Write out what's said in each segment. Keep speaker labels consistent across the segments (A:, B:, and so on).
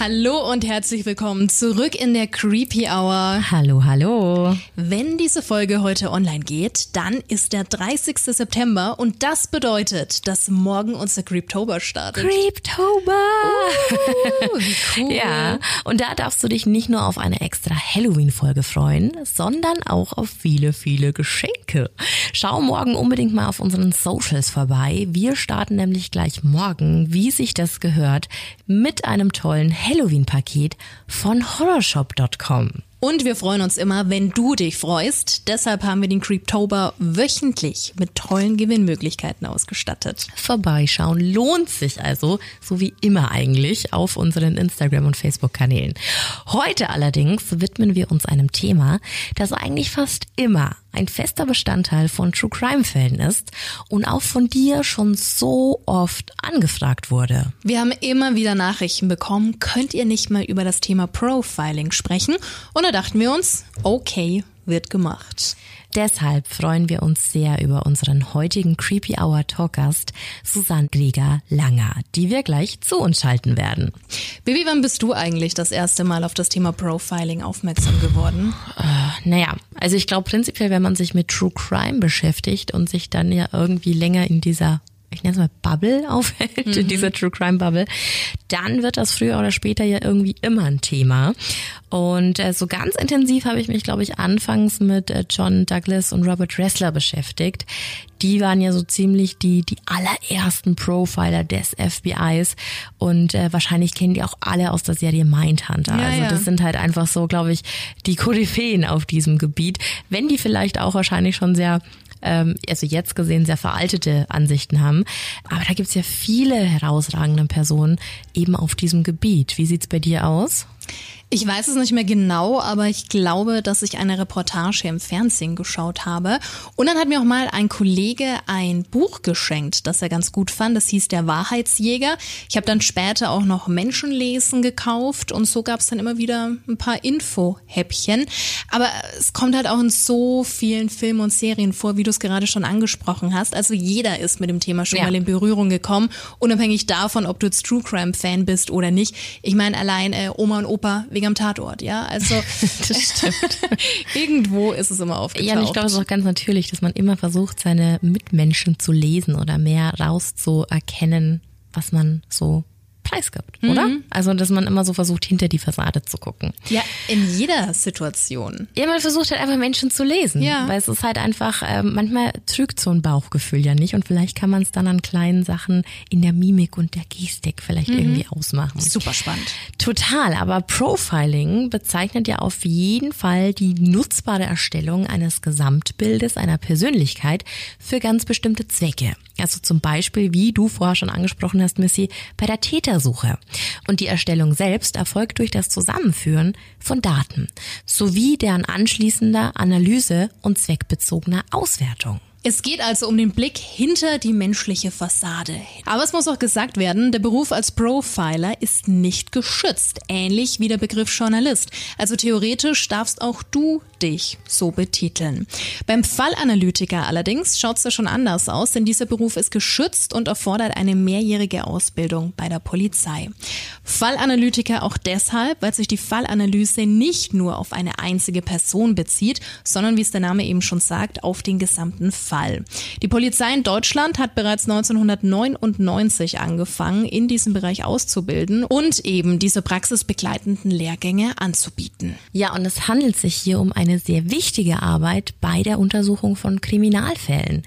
A: Hallo und herzlich willkommen zurück in der Creepy Hour.
B: Hallo, hallo.
A: Wenn diese Folge heute online geht, dann ist der 30. September und das bedeutet, dass morgen unser Creeptober startet.
B: Creeptober!
A: Uh, wie cool.
B: Ja, und da darfst du dich nicht nur auf eine extra Halloween-Folge freuen, sondern auch auf viele, viele Geschenke. Schau morgen unbedingt mal auf unseren Socials vorbei. Wir starten nämlich gleich morgen, wie sich das gehört, mit einem tollen Halloween-Paket von horrorshop.com.
A: Und wir freuen uns immer, wenn du dich freust. Deshalb haben wir den Creeptober wöchentlich mit tollen Gewinnmöglichkeiten ausgestattet.
B: Vorbeischauen lohnt sich also, so wie immer eigentlich, auf unseren Instagram- und Facebook-Kanälen. Heute allerdings widmen wir uns einem Thema, das eigentlich fast immer ein fester Bestandteil von True Crime Fällen ist und auch von dir schon so oft angefragt wurde.
A: Wir haben immer wieder Nachrichten bekommen, könnt ihr nicht mal über das Thema Profiling sprechen? Und dachten wir uns, okay, wird gemacht.
B: Deshalb freuen wir uns sehr über unseren heutigen Creepy Hour Talkgast Susanne Grieger Langer, die wir gleich zu uns schalten werden.
A: Baby, wann bist du eigentlich das erste Mal auf das Thema Profiling aufmerksam geworden?
B: Äh, naja, also ich glaube prinzipiell, wenn man sich mit True Crime beschäftigt und sich dann ja irgendwie länger in dieser ich nenne es mal Bubble aufhält, mhm. in dieser True Crime Bubble, dann wird das früher oder später ja irgendwie immer ein Thema. Und äh, so ganz intensiv habe ich mich, glaube ich, anfangs mit äh, John Douglas und Robert Ressler beschäftigt. Die waren ja so ziemlich die, die allerersten Profiler des FBIs und äh, wahrscheinlich kennen die auch alle aus der Serie Mindhunter.
A: Ja,
B: also
A: ja.
B: das sind halt einfach so, glaube ich, die Koryphäen auf diesem Gebiet. Wenn die vielleicht auch wahrscheinlich schon sehr ähm, also jetzt gesehen sehr veraltete Ansichten haben. Aber da gibt's ja viele herausragende Personen eben auf diesem Gebiet. Wie sieht's bei dir aus?
A: Ich weiß es nicht mehr genau, aber ich glaube, dass ich eine Reportage im Fernsehen geschaut habe. Und dann hat mir auch mal ein Kollege ein Buch geschenkt, das er ganz gut fand. Das hieß Der Wahrheitsjäger. Ich habe dann später auch noch Menschenlesen gekauft und so gab es dann immer wieder ein paar Info-Häppchen. Aber es kommt halt auch in so vielen Filmen und Serien vor, wie du es gerade schon angesprochen hast. Also jeder ist mit dem Thema schon
B: Ja.
A: mal in Berührung gekommen, unabhängig davon, ob du jetzt True Crime Fan bist oder nicht. Ich meine, allein äh, Oma und Opa wegen am Tatort, ja. Also
B: Das stimmt.
A: irgendwo ist es immer aufgetaucht.
B: Ja, und ich glaube, es ist auch ganz natürlich, dass man immer versucht, seine Mitmenschen zu lesen oder mehr rauszuerkennen, was man so preisgibt, oder? Also, dass man immer so versucht, hinter die Fassade zu gucken.
A: ja, in jeder Situation.
B: Ja, man versucht halt einfach Menschen zu lesen.
A: Ja.
B: Weil es ist halt einfach, ähm, manchmal trügt so ein Bauchgefühl ja nicht und vielleicht kann man es dann an kleinen Sachen in der Mimik und der Gestik vielleicht irgendwie ausmachen.
A: Super spannend.
B: Total, aber Profiling bezeichnet ja auf jeden Fall die nutzbare Erstellung eines Gesamtbildes einer Persönlichkeit für ganz bestimmte Zwecke. Also zum Beispiel, wie du vorher schon angesprochen hast, Missy, bei der Tätersuche. Und die Erstellung selbst erfolgt durch das Zusammenführen von Daten sowie deren anschließender Analyse und zweckbezogener Auswertung.
A: Es geht also um den Blick hinter die menschliche Fassade. Aber es muss auch gesagt werden, der Beruf als Profiler ist nicht geschützt, ähnlich wie der Begriff Journalist. Also theoretisch darfst auch du dich so betiteln. Beim Fallanalytiker allerdings schaut es da schon anders aus, denn dieser Beruf ist geschützt und erfordert eine mehrjährige Ausbildung bei der Polizei. Fallanalytiker auch deshalb, weil sich die Fallanalyse nicht nur auf eine einzige Person bezieht, sondern wie es der Name eben schon sagt, auf den gesamten Fall. Die Polizei in Deutschland hat bereits 1999 angefangen, in diesem Bereich auszubilden und eben diese praxisbegleitenden Lehrgänge anzubieten.
B: Ja, und es handelt sich hier um eine sehr wichtige Arbeit bei der Untersuchung von Kriminalfällen.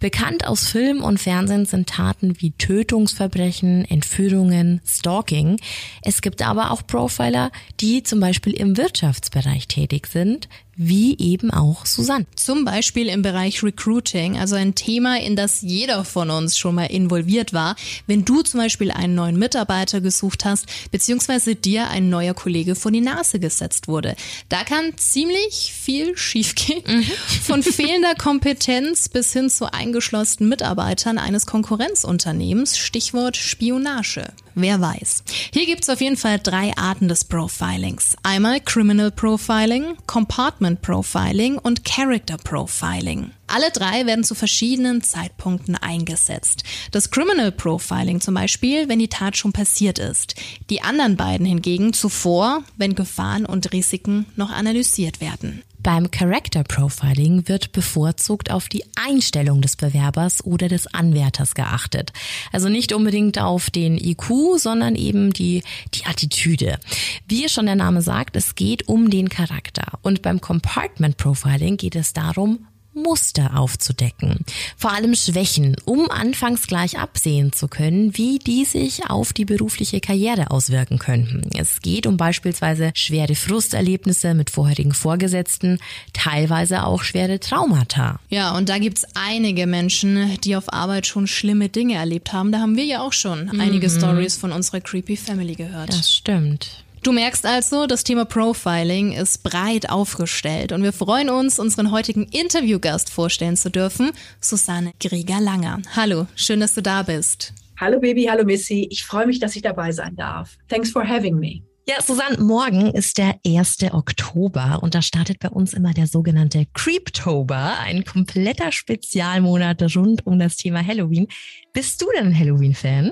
B: Bekannt aus Film und Fernsehen sind Taten wie Tötungsverbrechen, Entführungen, Stalking. Es gibt aber auch Profiler, die zum Beispiel im Wirtschaftsbereich tätig sind, wie eben auch Susanne.
A: Zum Beispiel im Bereich Recruiting, also ein Thema, in das jeder von uns schon mal involviert war. Wenn du zum Beispiel einen neuen Mitarbeiter gesucht hast, beziehungsweise dir ein neuer Kollege vor die Nase gesetzt wurde. Da kann ziemlich viel schiefgehen. Von fehlender Kompetenz bis hin zu eingeschlossenen Mitarbeitern eines Konkurrenzunternehmens. Stichwort Spionage. Wer weiß. Hier gibt's auf jeden Fall drei Arten des Profilings. Einmal Criminal Profiling, Compartment Profiling und Character Profiling. Alle drei werden zu verschiedenen Zeitpunkten eingesetzt. Das Criminal Profiling zum Beispiel, wenn die Tat schon passiert ist. Die anderen beiden hingegen zuvor, wenn Gefahren und Risiken noch analysiert werden.
B: Beim Character Profiling wird bevorzugt auf die Einstellung des Bewerbers oder des Anwärters geachtet. Also nicht unbedingt auf den IQ, sondern eben die, die Attitüde. Wie schon der Name sagt, es geht um den Charakter. Und beim Compartment Profiling geht es darum, Muster aufzudecken. Vor allem Schwächen, um anfangs gleich absehen zu können, wie die sich auf die berufliche Karriere auswirken könnten. Es geht um beispielsweise schwere Frusterlebnisse mit vorherigen Vorgesetzten, teilweise auch schwere Traumata.
A: Ja, und da gibt's einige Menschen, die auf Arbeit schon schlimme Dinge erlebt haben. Da haben wir ja auch schon mhm. einige Stories von unserer Creepy Family gehört.
B: Das stimmt.
A: Du merkst also, das Thema Profiling ist breit aufgestellt und wir freuen uns, unseren heutigen Interviewgast vorstellen zu dürfen, Susanne Grieger-Langer. Hallo, schön, dass du da bist.
C: Hallo Baby, hallo Missy. Ich freue mich, dass ich dabei sein darf. Thanks for having me.
B: Ja, Susanne, morgen ist der 1. Oktober und da startet bei uns immer der sogenannte Creeptober, ein kompletter Spezialmonat rund um das Thema Halloween. Bist du denn ein Halloween-Fan?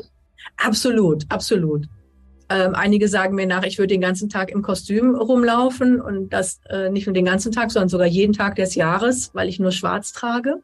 C: Absolut, absolut. Ähm, einige sagen mir nach, ich würde den ganzen Tag im Kostüm rumlaufen und das äh, nicht nur den ganzen Tag, sondern sogar jeden Tag des Jahres, weil ich nur schwarz trage.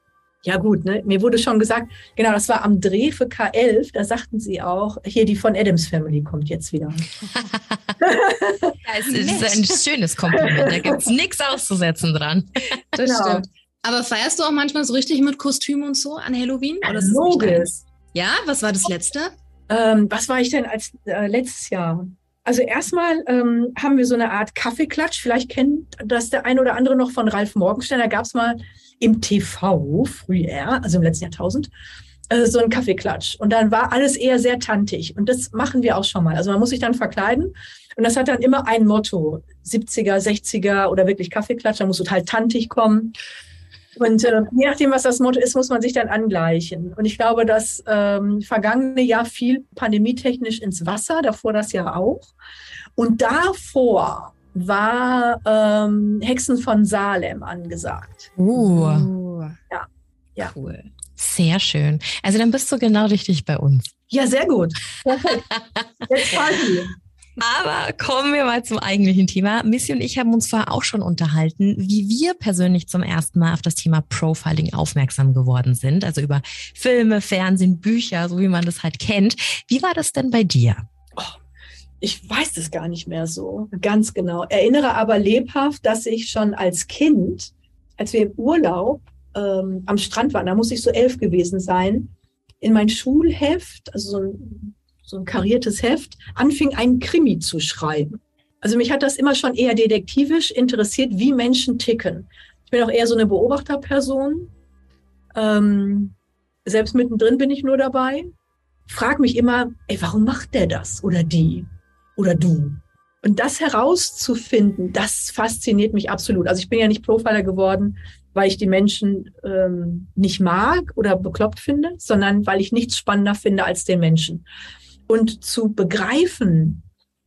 C: Ja gut, ne? mir wurde schon gesagt, genau, das war am Dreh für K11, da sagten sie auch, hier die von Adams Family kommt jetzt wieder.
B: ja, es ist ein schönes Kompliment, da gibt es nichts auszusetzen dran.
A: Das genau. stimmt. Aber feierst du auch manchmal so richtig mit Kostüm und so an Halloween?
C: Oder Logisch.
A: Ja, was war das letzte?
C: Ähm, was war ich denn als äh, letztes Jahr? Also erstmal ähm, haben wir so eine Art Kaffeeklatsch. Vielleicht kennt das der eine oder andere noch von Ralf Morgenstern. Da gab es mal im TV früher, also im letzten Jahrtausend, äh, so ein Kaffeeklatsch. Und dann war alles eher sehr tantig. Und das machen wir auch schon mal. Also man muss sich dann verkleiden. Und das hat dann immer ein Motto. 70er, 60er oder wirklich Kaffeeklatsch. Da muss total tantig kommen. Und äh, je nachdem, was das Motto ist, muss man sich dann angleichen. Und ich glaube, das ähm, vergangene Jahr fiel pandemietechnisch ins Wasser, davor das Jahr auch. Und davor war ähm, Hexen von Salem angesagt.
B: Uh. Ja. ja. Cool. Sehr schön. Also dann bist du genau richtig bei uns.
C: Ja, sehr gut. Jetzt Party.
B: Aber kommen wir mal zum eigentlichen Thema. Missy und ich haben uns vorher auch schon unterhalten, wie wir persönlich zum ersten Mal auf das Thema Profiling aufmerksam geworden sind. Also über Filme, Fernsehen, Bücher, so wie man das halt kennt. Wie war das denn bei dir?
C: Oh, ich weiß das gar nicht mehr so ganz genau. Erinnere aber lebhaft, dass ich schon als Kind, als wir im Urlaub ähm, am Strand waren, da muss ich so elf gewesen sein, in mein Schulheft, also so ein so ein kariertes Heft, anfing, einen Krimi zu schreiben. Also mich hat das immer schon eher detektivisch interessiert, wie Menschen ticken. Ich bin auch eher so eine Beobachterperson. Ähm, selbst mittendrin bin ich nur dabei. Frag mich immer, ey, warum macht der das oder die oder du? Und das herauszufinden, das fasziniert mich absolut. Also ich bin ja nicht Profiler geworden, weil ich die Menschen ähm, nicht mag oder bekloppt finde, sondern weil ich nichts spannender finde als den Menschen und zu begreifen,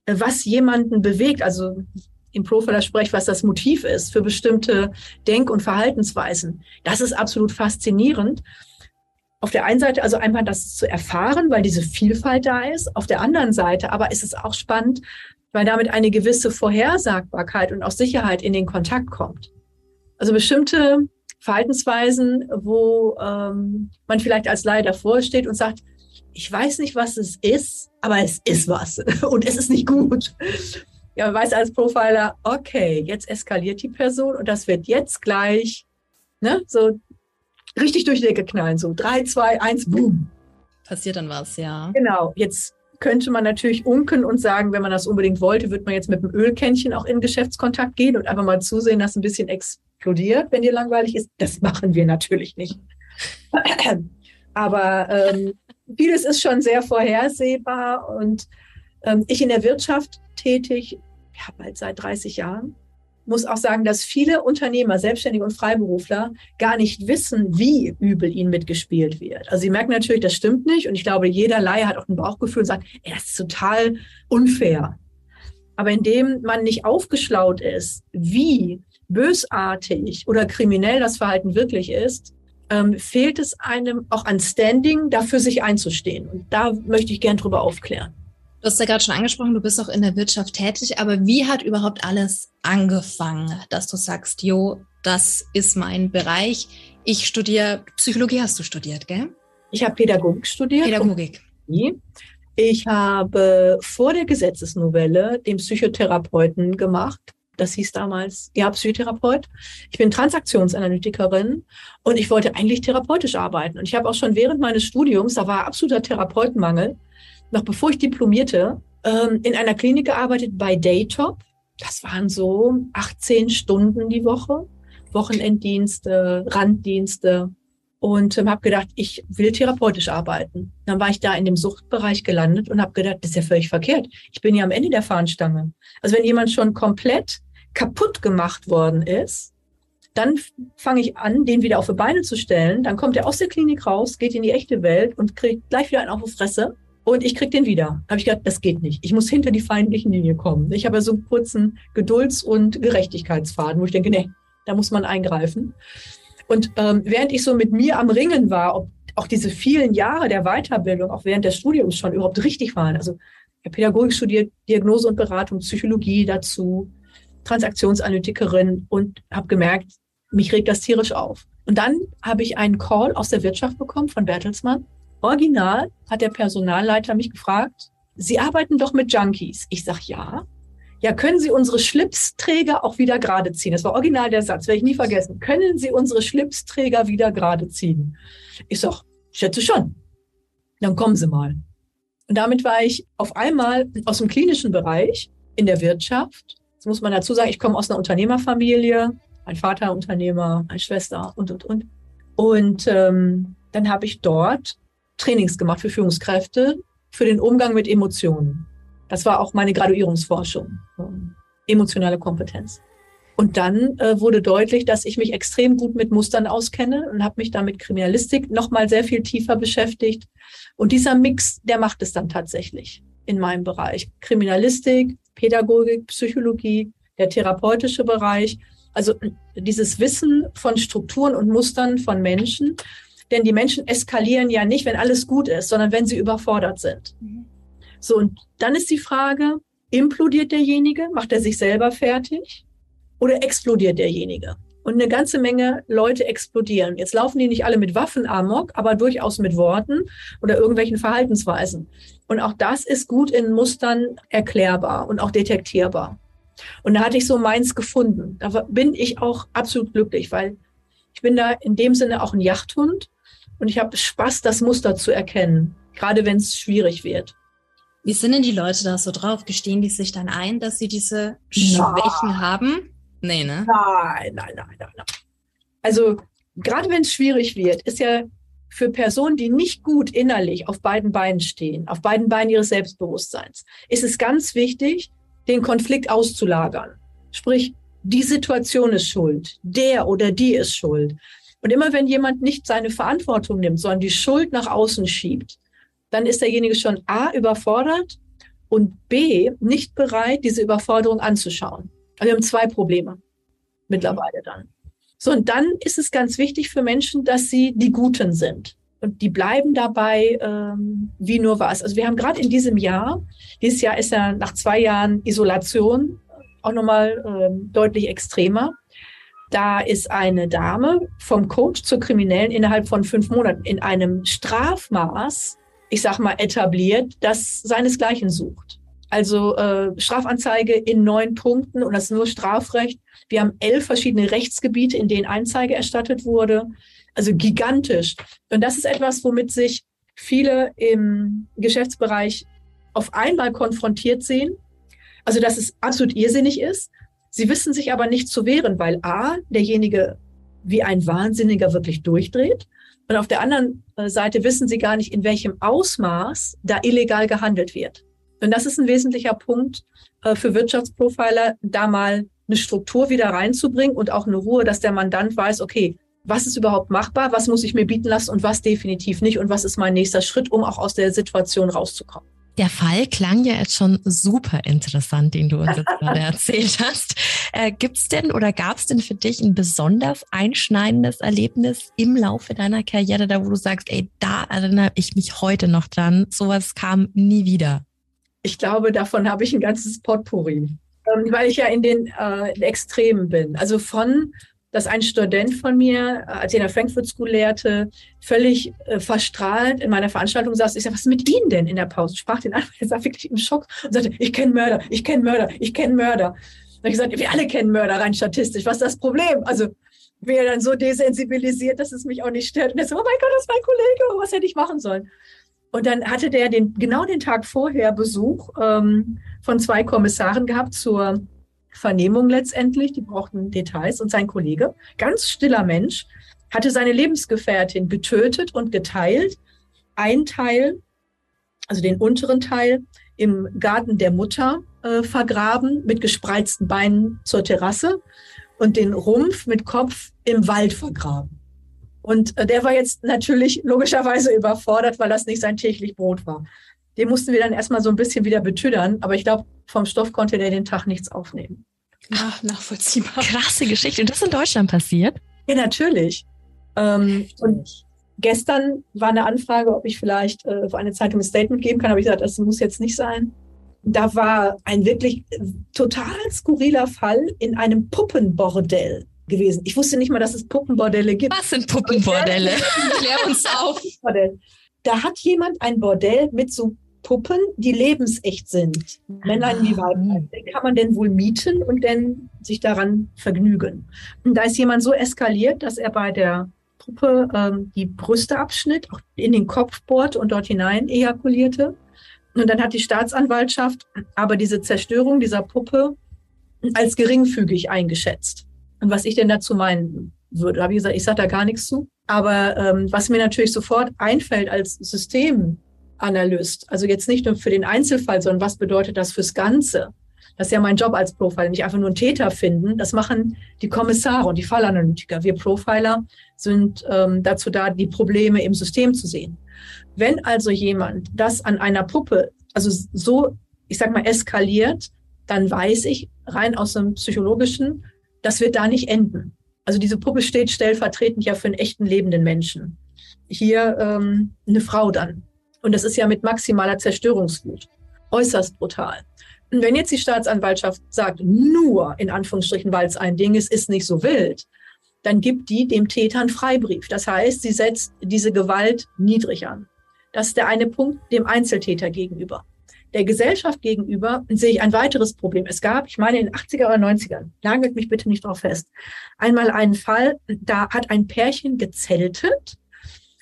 C: äh, was jemanden bewegt, also im Profiler spreche, was das Motiv ist für bestimmte Denk- und Verhaltensweisen. Das ist absolut faszinierend. Auf der einen Seite also einfach das zu erfahren, weil diese Vielfalt da ist. Auf der anderen Seite aber ist es auch spannend, weil damit eine gewisse Vorhersagbarkeit und auch Sicherheit in den Kontakt kommt. Also bestimmte Verhaltensweisen, wo ähm, man vielleicht als Laie davor steht und sagt, ich weiß nicht, was es ist, aber es ist was und es ist nicht gut. Ja, man weiß als Profiler, okay, jetzt eskaliert die Person und das wird jetzt gleich, ne, so richtig durch die Decke knallen, so drei, zwei, eins, boom.
A: Passiert dann was, ja.
C: Genau, jetzt könnte man natürlich unken und sagen, wenn man das unbedingt wollte, wird man jetzt mit dem Ölkännchen auch in Geschäftskontakt gehen und einfach mal zusehen, dass ein bisschen explodiert, wenn dir langweilig ist. Das machen wir natürlich nicht. Aber ähm, vieles ist schon sehr vorhersehbar und ähm, ich in der Wirtschaft tätig, ja, bald seit 30 Jahren. muss auch sagen, dass viele Unternehmer, Selbstständige und Freiberufler gar nicht wissen, wie übel ihnen mitgespielt wird. Also sie merken natürlich, das stimmt nicht. Und ich glaube, jeder Laie hat auch ein Bauchgefühl und sagt, ey, das ist total unfair. Aber indem man nicht aufgeschlaut ist, wie bösartig oder kriminell das Verhalten wirklich ist, ähm, fehlt es einem auch an Standing, dafür sich einzustehen. Und da möchte ich gern drüber aufklären.
A: Du hast ja gerade schon angesprochen, du bist auch in der Wirtschaft tätig, aber wie hat überhaupt alles angefangen, dass du sagst, jo, das ist mein Bereich. Ich studiere Psychologie, hast du studiert, gell?
C: Ich habe Pädagogik studiert.
A: Pädagogik.
C: Ich habe vor der Gesetzesnovelle den Psychotherapeuten gemacht. Das hieß damals, ja, Psychotherapeut. Ich bin Transaktionsanalytikerin und ich wollte eigentlich therapeutisch arbeiten. Und ich habe auch schon während meines Studiums, da war absoluter Therapeutenmangel, noch bevor ich diplomierte, ähm, in einer Klinik gearbeitet bei Daytop. Das waren so 18 Stunden die Woche, Wochenenddienste, Randdienste und ähm, habe gedacht, ich will therapeutisch arbeiten. Dann war ich da in dem Suchtbereich gelandet und habe gedacht, das ist ja völlig verkehrt. Ich bin ja am Ende der Fahnenstange. Also wenn jemand schon komplett kaputt gemacht worden ist, dann fange ich an, den wieder auf die Beine zu stellen. Dann kommt er aus der Klinik raus, geht in die echte Welt und kriegt gleich wieder einen auf die Fresse. Und ich krieg den wieder. Habe ich gedacht, das geht nicht. Ich muss hinter die feindlichen Linie kommen. Ich habe ja so einen kurzen Gedulds- und Gerechtigkeitsfaden, wo ich denke, nee, da muss man eingreifen. Und ähm, während ich so mit mir am Ringen war, ob auch diese vielen Jahre der Weiterbildung, auch während des Studiums schon überhaupt richtig waren. Also Pädagogik studiert, Diagnose und Beratung, Psychologie dazu, Transaktionsanalytikerin und habe gemerkt, mich regt das tierisch auf. Und dann habe ich einen Call aus der Wirtschaft bekommen von Bertelsmann. Original hat der Personalleiter mich gefragt, Sie arbeiten doch mit Junkies. Ich sag ja. Ja, können Sie unsere Schlipsträger auch wieder gerade ziehen? Das war original der Satz, werde ich nie vergessen. Können Sie unsere Schlipsträger wieder gerade ziehen? Ich sag, schätze schon. Dann kommen Sie mal. Und damit war ich auf einmal aus dem klinischen Bereich in der Wirtschaft. Das muss man dazu sagen, ich komme aus einer Unternehmerfamilie, mein Vater Unternehmer, meine Schwester und, und, und. Und ähm, dann habe ich dort Trainings gemacht für Führungskräfte für den Umgang mit Emotionen. Das war auch meine Graduierungsforschung, ähm, emotionale Kompetenz. Und dann äh, wurde deutlich, dass ich mich extrem gut mit Mustern auskenne und habe mich dann mit Kriminalistik noch mal sehr viel tiefer beschäftigt. Und dieser Mix, der macht es dann tatsächlich in meinem Bereich. Kriminalistik, Pädagogik, Psychologie, der therapeutische Bereich. Also dieses Wissen von Strukturen und Mustern von Menschen. Denn die Menschen eskalieren ja nicht, wenn alles gut ist, sondern wenn sie überfordert sind. Mhm. So, und dann ist die Frage, implodiert derjenige, macht er sich selber fertig oder explodiert derjenige? Und eine ganze Menge Leute explodieren. Jetzt laufen die nicht alle mit Waffen amok, aber durchaus mit Worten oder irgendwelchen Verhaltensweisen. Und auch das ist gut in Mustern erklärbar und auch detektierbar. Und da hatte ich so meins gefunden. Da bin ich auch absolut glücklich, weil ich bin da in dem Sinne auch ein Yachthund und ich habe Spaß, das Muster zu erkennen, gerade wenn es schwierig wird.
A: Wie sind denn die Leute da so drauf? Gestehen die sich dann ein, dass sie diese Schwächen Na. haben?
C: Nee, ne? Nein, nein, nein, nein, nein. Also, gerade wenn es schwierig wird, ist ja für Personen, die nicht gut innerlich auf beiden Beinen stehen, auf beiden Beinen ihres Selbstbewusstseins, ist es ganz wichtig, den Konflikt auszulagern. Sprich, die Situation ist schuld, der oder die ist schuld. Und immer wenn jemand nicht seine Verantwortung nimmt, sondern die Schuld nach außen schiebt, dann ist derjenige schon A überfordert und B nicht bereit, diese Überforderung anzuschauen. Also wir haben zwei Probleme mittlerweile dann. So, und dann ist es ganz wichtig für Menschen, dass sie die Guten sind. Und die bleiben dabei ähm, wie nur was. Also wir haben gerade in diesem Jahr, dieses Jahr ist ja nach zwei Jahren Isolation auch nochmal ähm, deutlich extremer. Da ist eine Dame vom Coach zur Kriminellen innerhalb von fünf Monaten in einem Strafmaß ich sag mal, etabliert, das seinesgleichen sucht. Also äh, Strafanzeige in neun Punkten und das ist nur Strafrecht. Wir haben elf verschiedene Rechtsgebiete, in denen Einzeige erstattet wurde. Also gigantisch. Und das ist etwas, womit sich viele im Geschäftsbereich auf einmal konfrontiert sehen. Also dass es absolut irrsinnig ist. Sie wissen sich aber nicht zu wehren, weil A, derjenige wie ein Wahnsinniger wirklich durchdreht und auf der anderen äh, Seite wissen sie gar nicht, in welchem Ausmaß da illegal gehandelt wird. Und das ist ein wesentlicher Punkt äh, für Wirtschaftsprofiler, da mal eine Struktur wieder reinzubringen und auch eine Ruhe, dass der Mandant weiß, okay, was ist überhaupt machbar, was muss ich mir bieten lassen und was definitiv nicht und was ist mein nächster Schritt, um auch aus der Situation rauszukommen.
B: Der Fall klang ja jetzt schon super interessant, den du uns jetzt gerade erzählt hast. Äh, gibt's denn oder gab's denn für dich ein besonders einschneidendes Erlebnis im Laufe deiner Karriere, da wo du sagst, ey, da erinnere ich mich heute noch dran, sowas kam nie wieder?
C: Ich glaube, davon habe ich ein ganzes Potpourri, ähm, weil ich ja in den äh, Extremen bin. Also von dass ein Student von mir, äh, als ich in der Frankfurt School lehrte, völlig äh, verstrahlt in meiner Veranstaltung saß. Ich sagte, was ist mit Ihnen denn in der Pause? Ich sprach den an, er war wirklich im Schock und sagte, ich kenne Mörder, ich kenne Mörder, ich kenne Mörder. Habe ich gesagt, wir alle kennen Mörder, rein statistisch. Was ist das Problem? Also wäre dann so desensibilisiert, dass es mich auch nicht stört. Und er so, oh mein Gott, das ist mein Kollege, was hätte ich machen sollen? Und dann hatte der den, genau den Tag vorher Besuch ähm, von zwei Kommissaren gehabt zur Vernehmung letztendlich, die brauchten Details. Und sein Kollege, ganz stiller Mensch, hatte seine Lebensgefährtin getötet und geteilt. Ein Teil, also den unteren Teil, im Garten der Mutter äh, vergraben, mit gespreizten Beinen zur Terrasse und den Rumpf mit Kopf im Wald vergraben. Und äh, der war jetzt natürlich logischerweise überfordert, weil das nicht sein täglich Brot war. Den mussten wir dann erstmal so ein bisschen wieder betüdern, aber ich glaube, vom Stoff konnte der den Tag nichts aufnehmen.
B: Ach, nachvollziehbar. Krasse Geschichte. Und das ist in Deutschland passiert?
C: Ja, natürlich. Ähm, und gestern war eine Anfrage, ob ich vielleicht äh, für eine Zeitung ein Statement geben kann. Aber ich gesagt, das muss jetzt nicht sein. Da war ein wirklich total skurriler Fall in einem Puppenbordell gewesen. Ich wusste nicht mal, dass es Puppenbordelle gibt.
B: Was sind Puppenbordelle? Klär uns auf.
C: Da hat jemand ein Bordell mit so Puppen, die lebensecht sind. Männlein wie Weiblein. Den kann man denn wohl mieten und dann sich daran vergnügen. Und da ist jemand so eskaliert, dass er bei der Puppe ähm, die Brüste abschnitt, auch in den Kopf bohrt und dort hinein ejakulierte. Und dann hat die Staatsanwaltschaft aber diese Zerstörung dieser Puppe als geringfügig eingeschätzt. Und was ich denn dazu meinen würde, habe ich gesagt, ich sage da gar nichts zu. Aber ähm, was mir natürlich sofort einfällt als System, Analyst. Also jetzt nicht nur für den Einzelfall, sondern was bedeutet das fürs Ganze? Das ist ja mein Job als Profiler, nicht einfach nur einen Täter finden. Das machen die Kommissare und die Fallanalytiker. Wir Profiler sind ähm, dazu da, die Probleme im System zu sehen. Wenn also jemand das an einer Puppe, also so, ich sag mal, eskaliert, dann weiß ich rein aus dem Psychologischen, das wird da nicht enden. Also diese Puppe steht stellvertretend ja für einen echten lebenden Menschen. Hier ähm, eine Frau dann. Und das ist ja mit maximaler Zerstörungswut. Äußerst brutal. Und wenn jetzt die Staatsanwaltschaft sagt, nur in Anführungsstrichen, weil es ein Ding ist, ist nicht so wild, dann gibt die dem Täter einen Freibrief. Das heißt, sie setzt diese Gewalt niedrig an. Das ist der eine Punkt dem Einzeltäter gegenüber. Der Gesellschaft gegenüber sehe ich ein weiteres Problem. Es gab, ich meine, in den 80er oder 90ern, nagelt mich bitte nicht drauf fest, einmal einen Fall, da hat ein Pärchen gezeltet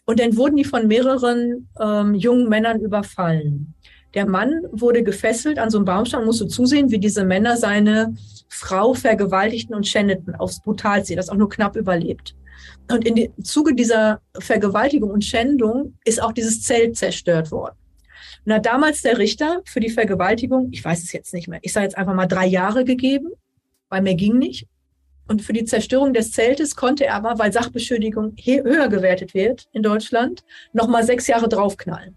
C: und dann wurden die von mehreren ähm, jungen Männern überfallen. Der Mann wurde gefesselt an so einem Baumstamm musste zusehen, wie diese Männer seine Frau vergewaltigten und schändeten aufs Brutalste, das auch nur knapp überlebt. Und im Zuge dieser Vergewaltigung und Schändung ist auch dieses Zelt zerstört worden. Und hat damals der Richter für die Vergewaltigung, ich weiß es jetzt nicht mehr, ich sage jetzt einfach mal drei Jahre gegeben, weil mehr ging nicht. Und für die Zerstörung des Zeltes konnte er aber, weil Sachbeschädigung höher gewertet wird in Deutschland, nochmal sechs Jahre draufknallen.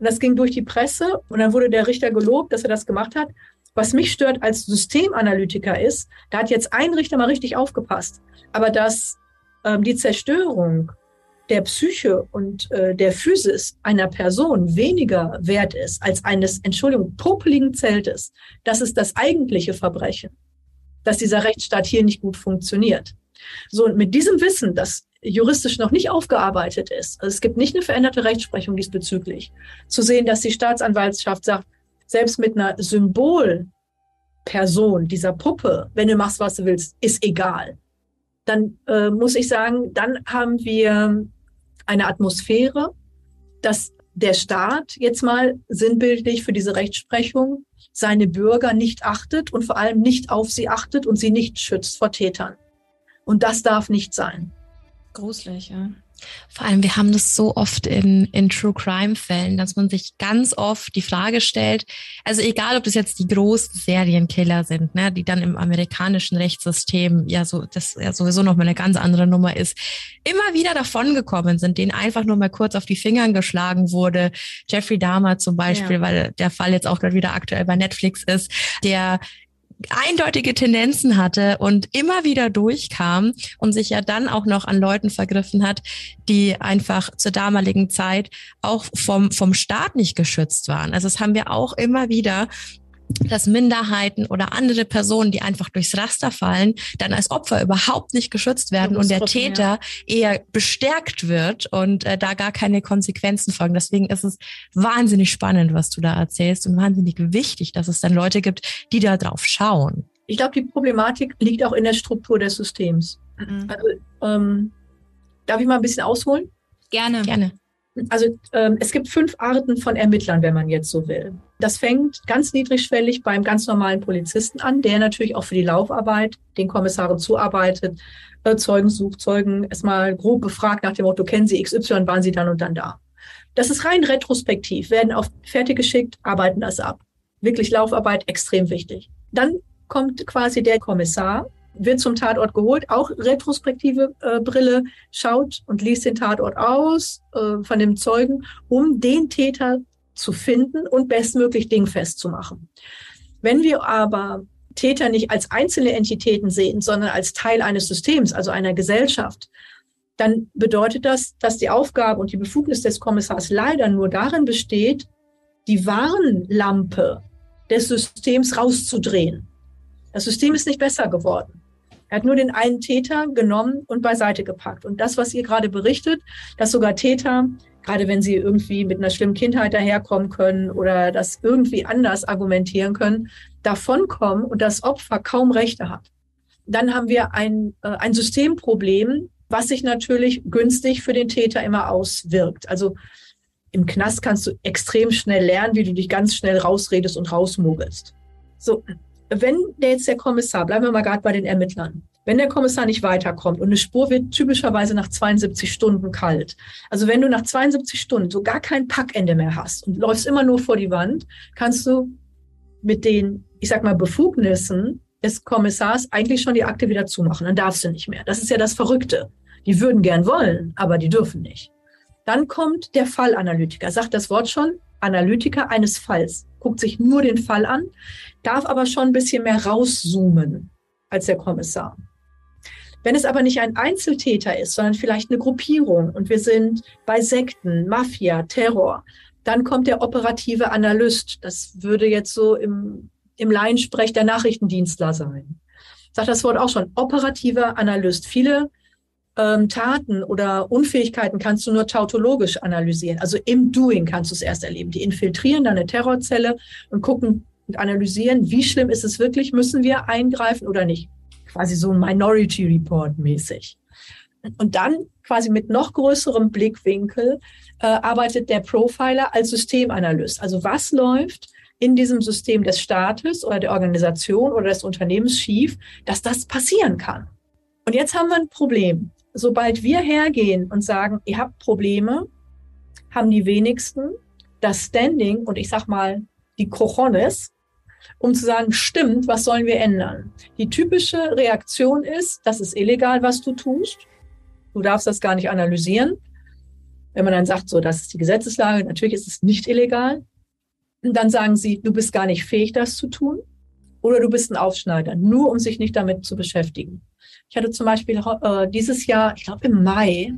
C: Und das ging durch die Presse und dann wurde der Richter gelobt, dass er das gemacht hat. Was mich stört als Systemanalytiker ist, da hat jetzt ein Richter mal richtig aufgepasst, aber dass ähm, die Zerstörung der Psyche und äh, der Physis einer Person weniger wert ist als eines, Entschuldigung, popeligen Zeltes, das ist das eigentliche Verbrechen dass dieser Rechtsstaat hier nicht gut funktioniert. So, und mit diesem Wissen, das juristisch noch nicht aufgearbeitet ist, also es gibt nicht eine veränderte Rechtsprechung diesbezüglich, zu sehen, dass die Staatsanwaltschaft sagt, selbst mit einer Symbolperson, dieser Puppe, wenn du machst, was du willst, ist egal. Dann äh, muss ich sagen, dann haben wir eine Atmosphäre, dass der Staat jetzt mal sinnbildlich für diese Rechtsprechung seine Bürger nicht achtet und vor allem nicht auf sie achtet und sie nicht schützt vor Tätern. Und das darf nicht sein.
A: Gruselig, ja.
B: Vor allem, wir haben das so oft in, in True Crime Fällen, dass man sich ganz oft die Frage stellt, also egal, ob das jetzt die großen Serienkiller sind, ne, die dann im amerikanischen Rechtssystem ja so, das ja sowieso noch mal eine ganz andere Nummer ist, immer wieder davongekommen sind, denen einfach nur mal kurz auf die Fingern geschlagen wurde. Jeffrey Dahmer zum Beispiel, ja. weil der Fall jetzt auch gerade wieder aktuell bei Netflix ist, der eindeutige Tendenzen hatte und immer wieder durchkam und sich ja dann auch noch an Leuten vergriffen hat, die einfach zur damaligen Zeit auch vom, vom Staat nicht geschützt waren. Also das haben wir auch immer wieder, dass Minderheiten oder andere Personen, die einfach durchs Raster fallen, dann als Opfer überhaupt nicht geschützt werden und der Täter ja. eher bestärkt wird und äh, da gar keine Konsequenzen folgen. Deswegen ist es wahnsinnig spannend, was du da erzählst und wahnsinnig wichtig, dass es dann Leute gibt, die da drauf schauen.
C: Ich glaube, die Problematik liegt auch in der Struktur des Systems. Mhm. Also, ähm, darf ich mal ein bisschen ausholen?
A: Gerne.
B: Gerne.
C: Also ähm, es gibt fünf Arten von Ermittlern, wenn man jetzt so will. Das fängt ganz niedrigschwellig beim ganz normalen Polizisten an, der natürlich auch für die Laufarbeit den Kommissaren zuarbeitet, äh, Zeugen sucht, Zeugen erstmal grob befragt nach dem Motto, kennen Sie XY, waren Sie dann und dann da. Das ist rein retrospektiv, werden auf fertig geschickt, arbeiten das ab. Wirklich Laufarbeit extrem wichtig. Dann kommt quasi der Kommissar, wird zum Tatort geholt, auch retrospektive äh, Brille, schaut und liest den Tatort aus äh, von dem Zeugen, um den Täter zu finden und bestmöglich dingfest zu machen. Wenn wir aber Täter nicht als einzelne Entitäten sehen, sondern als Teil eines Systems, also einer Gesellschaft, dann bedeutet das, dass die Aufgabe und die Befugnis des Kommissars leider nur darin besteht, die Warnlampe des Systems rauszudrehen. Das System ist nicht besser geworden. Er hat nur den einen Täter genommen und beiseite gepackt. Und das, was ihr gerade berichtet, dass sogar Täter, gerade wenn sie irgendwie mit einer schlimmen Kindheit daherkommen können oder das irgendwie anders argumentieren können, davonkommen und das Opfer kaum Rechte hat. Dann haben wir ein, äh, ein Systemproblem, was sich natürlich günstig für den Täter immer auswirkt. Also im Knast kannst du extrem schnell lernen, wie du dich ganz schnell rausredest und rausmogelst. So, wenn der jetzt der Kommissar, bleiben wir mal gerade bei den Ermittlern, wenn der Kommissar nicht weiterkommt und eine Spur wird typischerweise nach 72 Stunden kalt. Also wenn du nach 72 Stunden so gar kein Packende mehr hast und läufst immer nur vor die Wand, kannst du mit den, ich sag mal, Befugnissen des Kommissars eigentlich schon die Akte wieder zumachen. Dann darfst du nicht mehr. Das ist ja das Verrückte. Die würden gern wollen, aber die dürfen nicht. Dann kommt der Fallanalytiker, sagt das Wort schon, Analytiker eines Falls, guckt sich nur den Fall an, darf aber schon ein bisschen mehr rauszoomen als der Kommissar. Wenn es aber nicht ein Einzeltäter ist, sondern vielleicht eine Gruppierung und wir sind bei Sekten, Mafia, Terror, dann kommt der operative Analyst. Das würde jetzt so im, im Laiensprech der Nachrichtendienstler sein. Sagt das Wort auch schon. Operativer Analyst. Viele ähm, Taten oder Unfähigkeiten kannst du nur tautologisch analysieren. Also im Doing kannst du es erst erleben. Die infiltrieren dann eine Terrorzelle und gucken und analysieren, wie schlimm ist es wirklich, müssen wir eingreifen oder nicht. Quasi so ein Minority Report mäßig. Und dann quasi mit noch größerem Blickwinkel äh, arbeitet der Profiler als Systemanalyst. Also was läuft in diesem System des Staates oder der Organisation oder des Unternehmens schief, dass das passieren kann. Und jetzt haben wir ein Problem sobald wir hergehen und sagen, ihr habt Probleme, haben die wenigsten das Standing und ich sag mal die Cojones, um zu sagen, stimmt, was sollen wir ändern? Die typische Reaktion ist, das ist illegal, was du tust. Du darfst das gar nicht analysieren. Wenn man dann sagt, so, das ist die Gesetzeslage, natürlich ist es nicht illegal. Und dann sagen sie, du bist gar nicht fähig, das zu tun. Oder du bist ein Aufschneider, nur um sich nicht damit zu beschäftigen. Ich hatte zum Beispiel äh, dieses Jahr, ich glaube im Mai,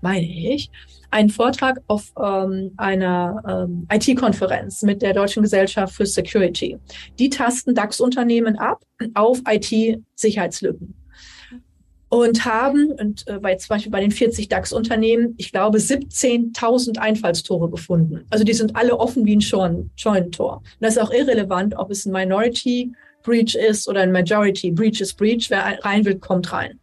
C: meine ich, einen Vortrag auf ähm, einer ähm, IT-Konferenz mit der Deutschen Gesellschaft für Security. Die tasten DAX-Unternehmen ab auf IT-Sicherheitslücken und haben, und äh, bei zum Beispiel bei den 40 DAX-Unternehmen, ich glaube, 17.000 Einfallstore gefunden. Also die sind alle offen wie ein Scheunentor. Und das ist auch irrelevant, ob es ein Minority Breach ist oder ein Majority Breach ist Breach. Wer rein will, kommt rein.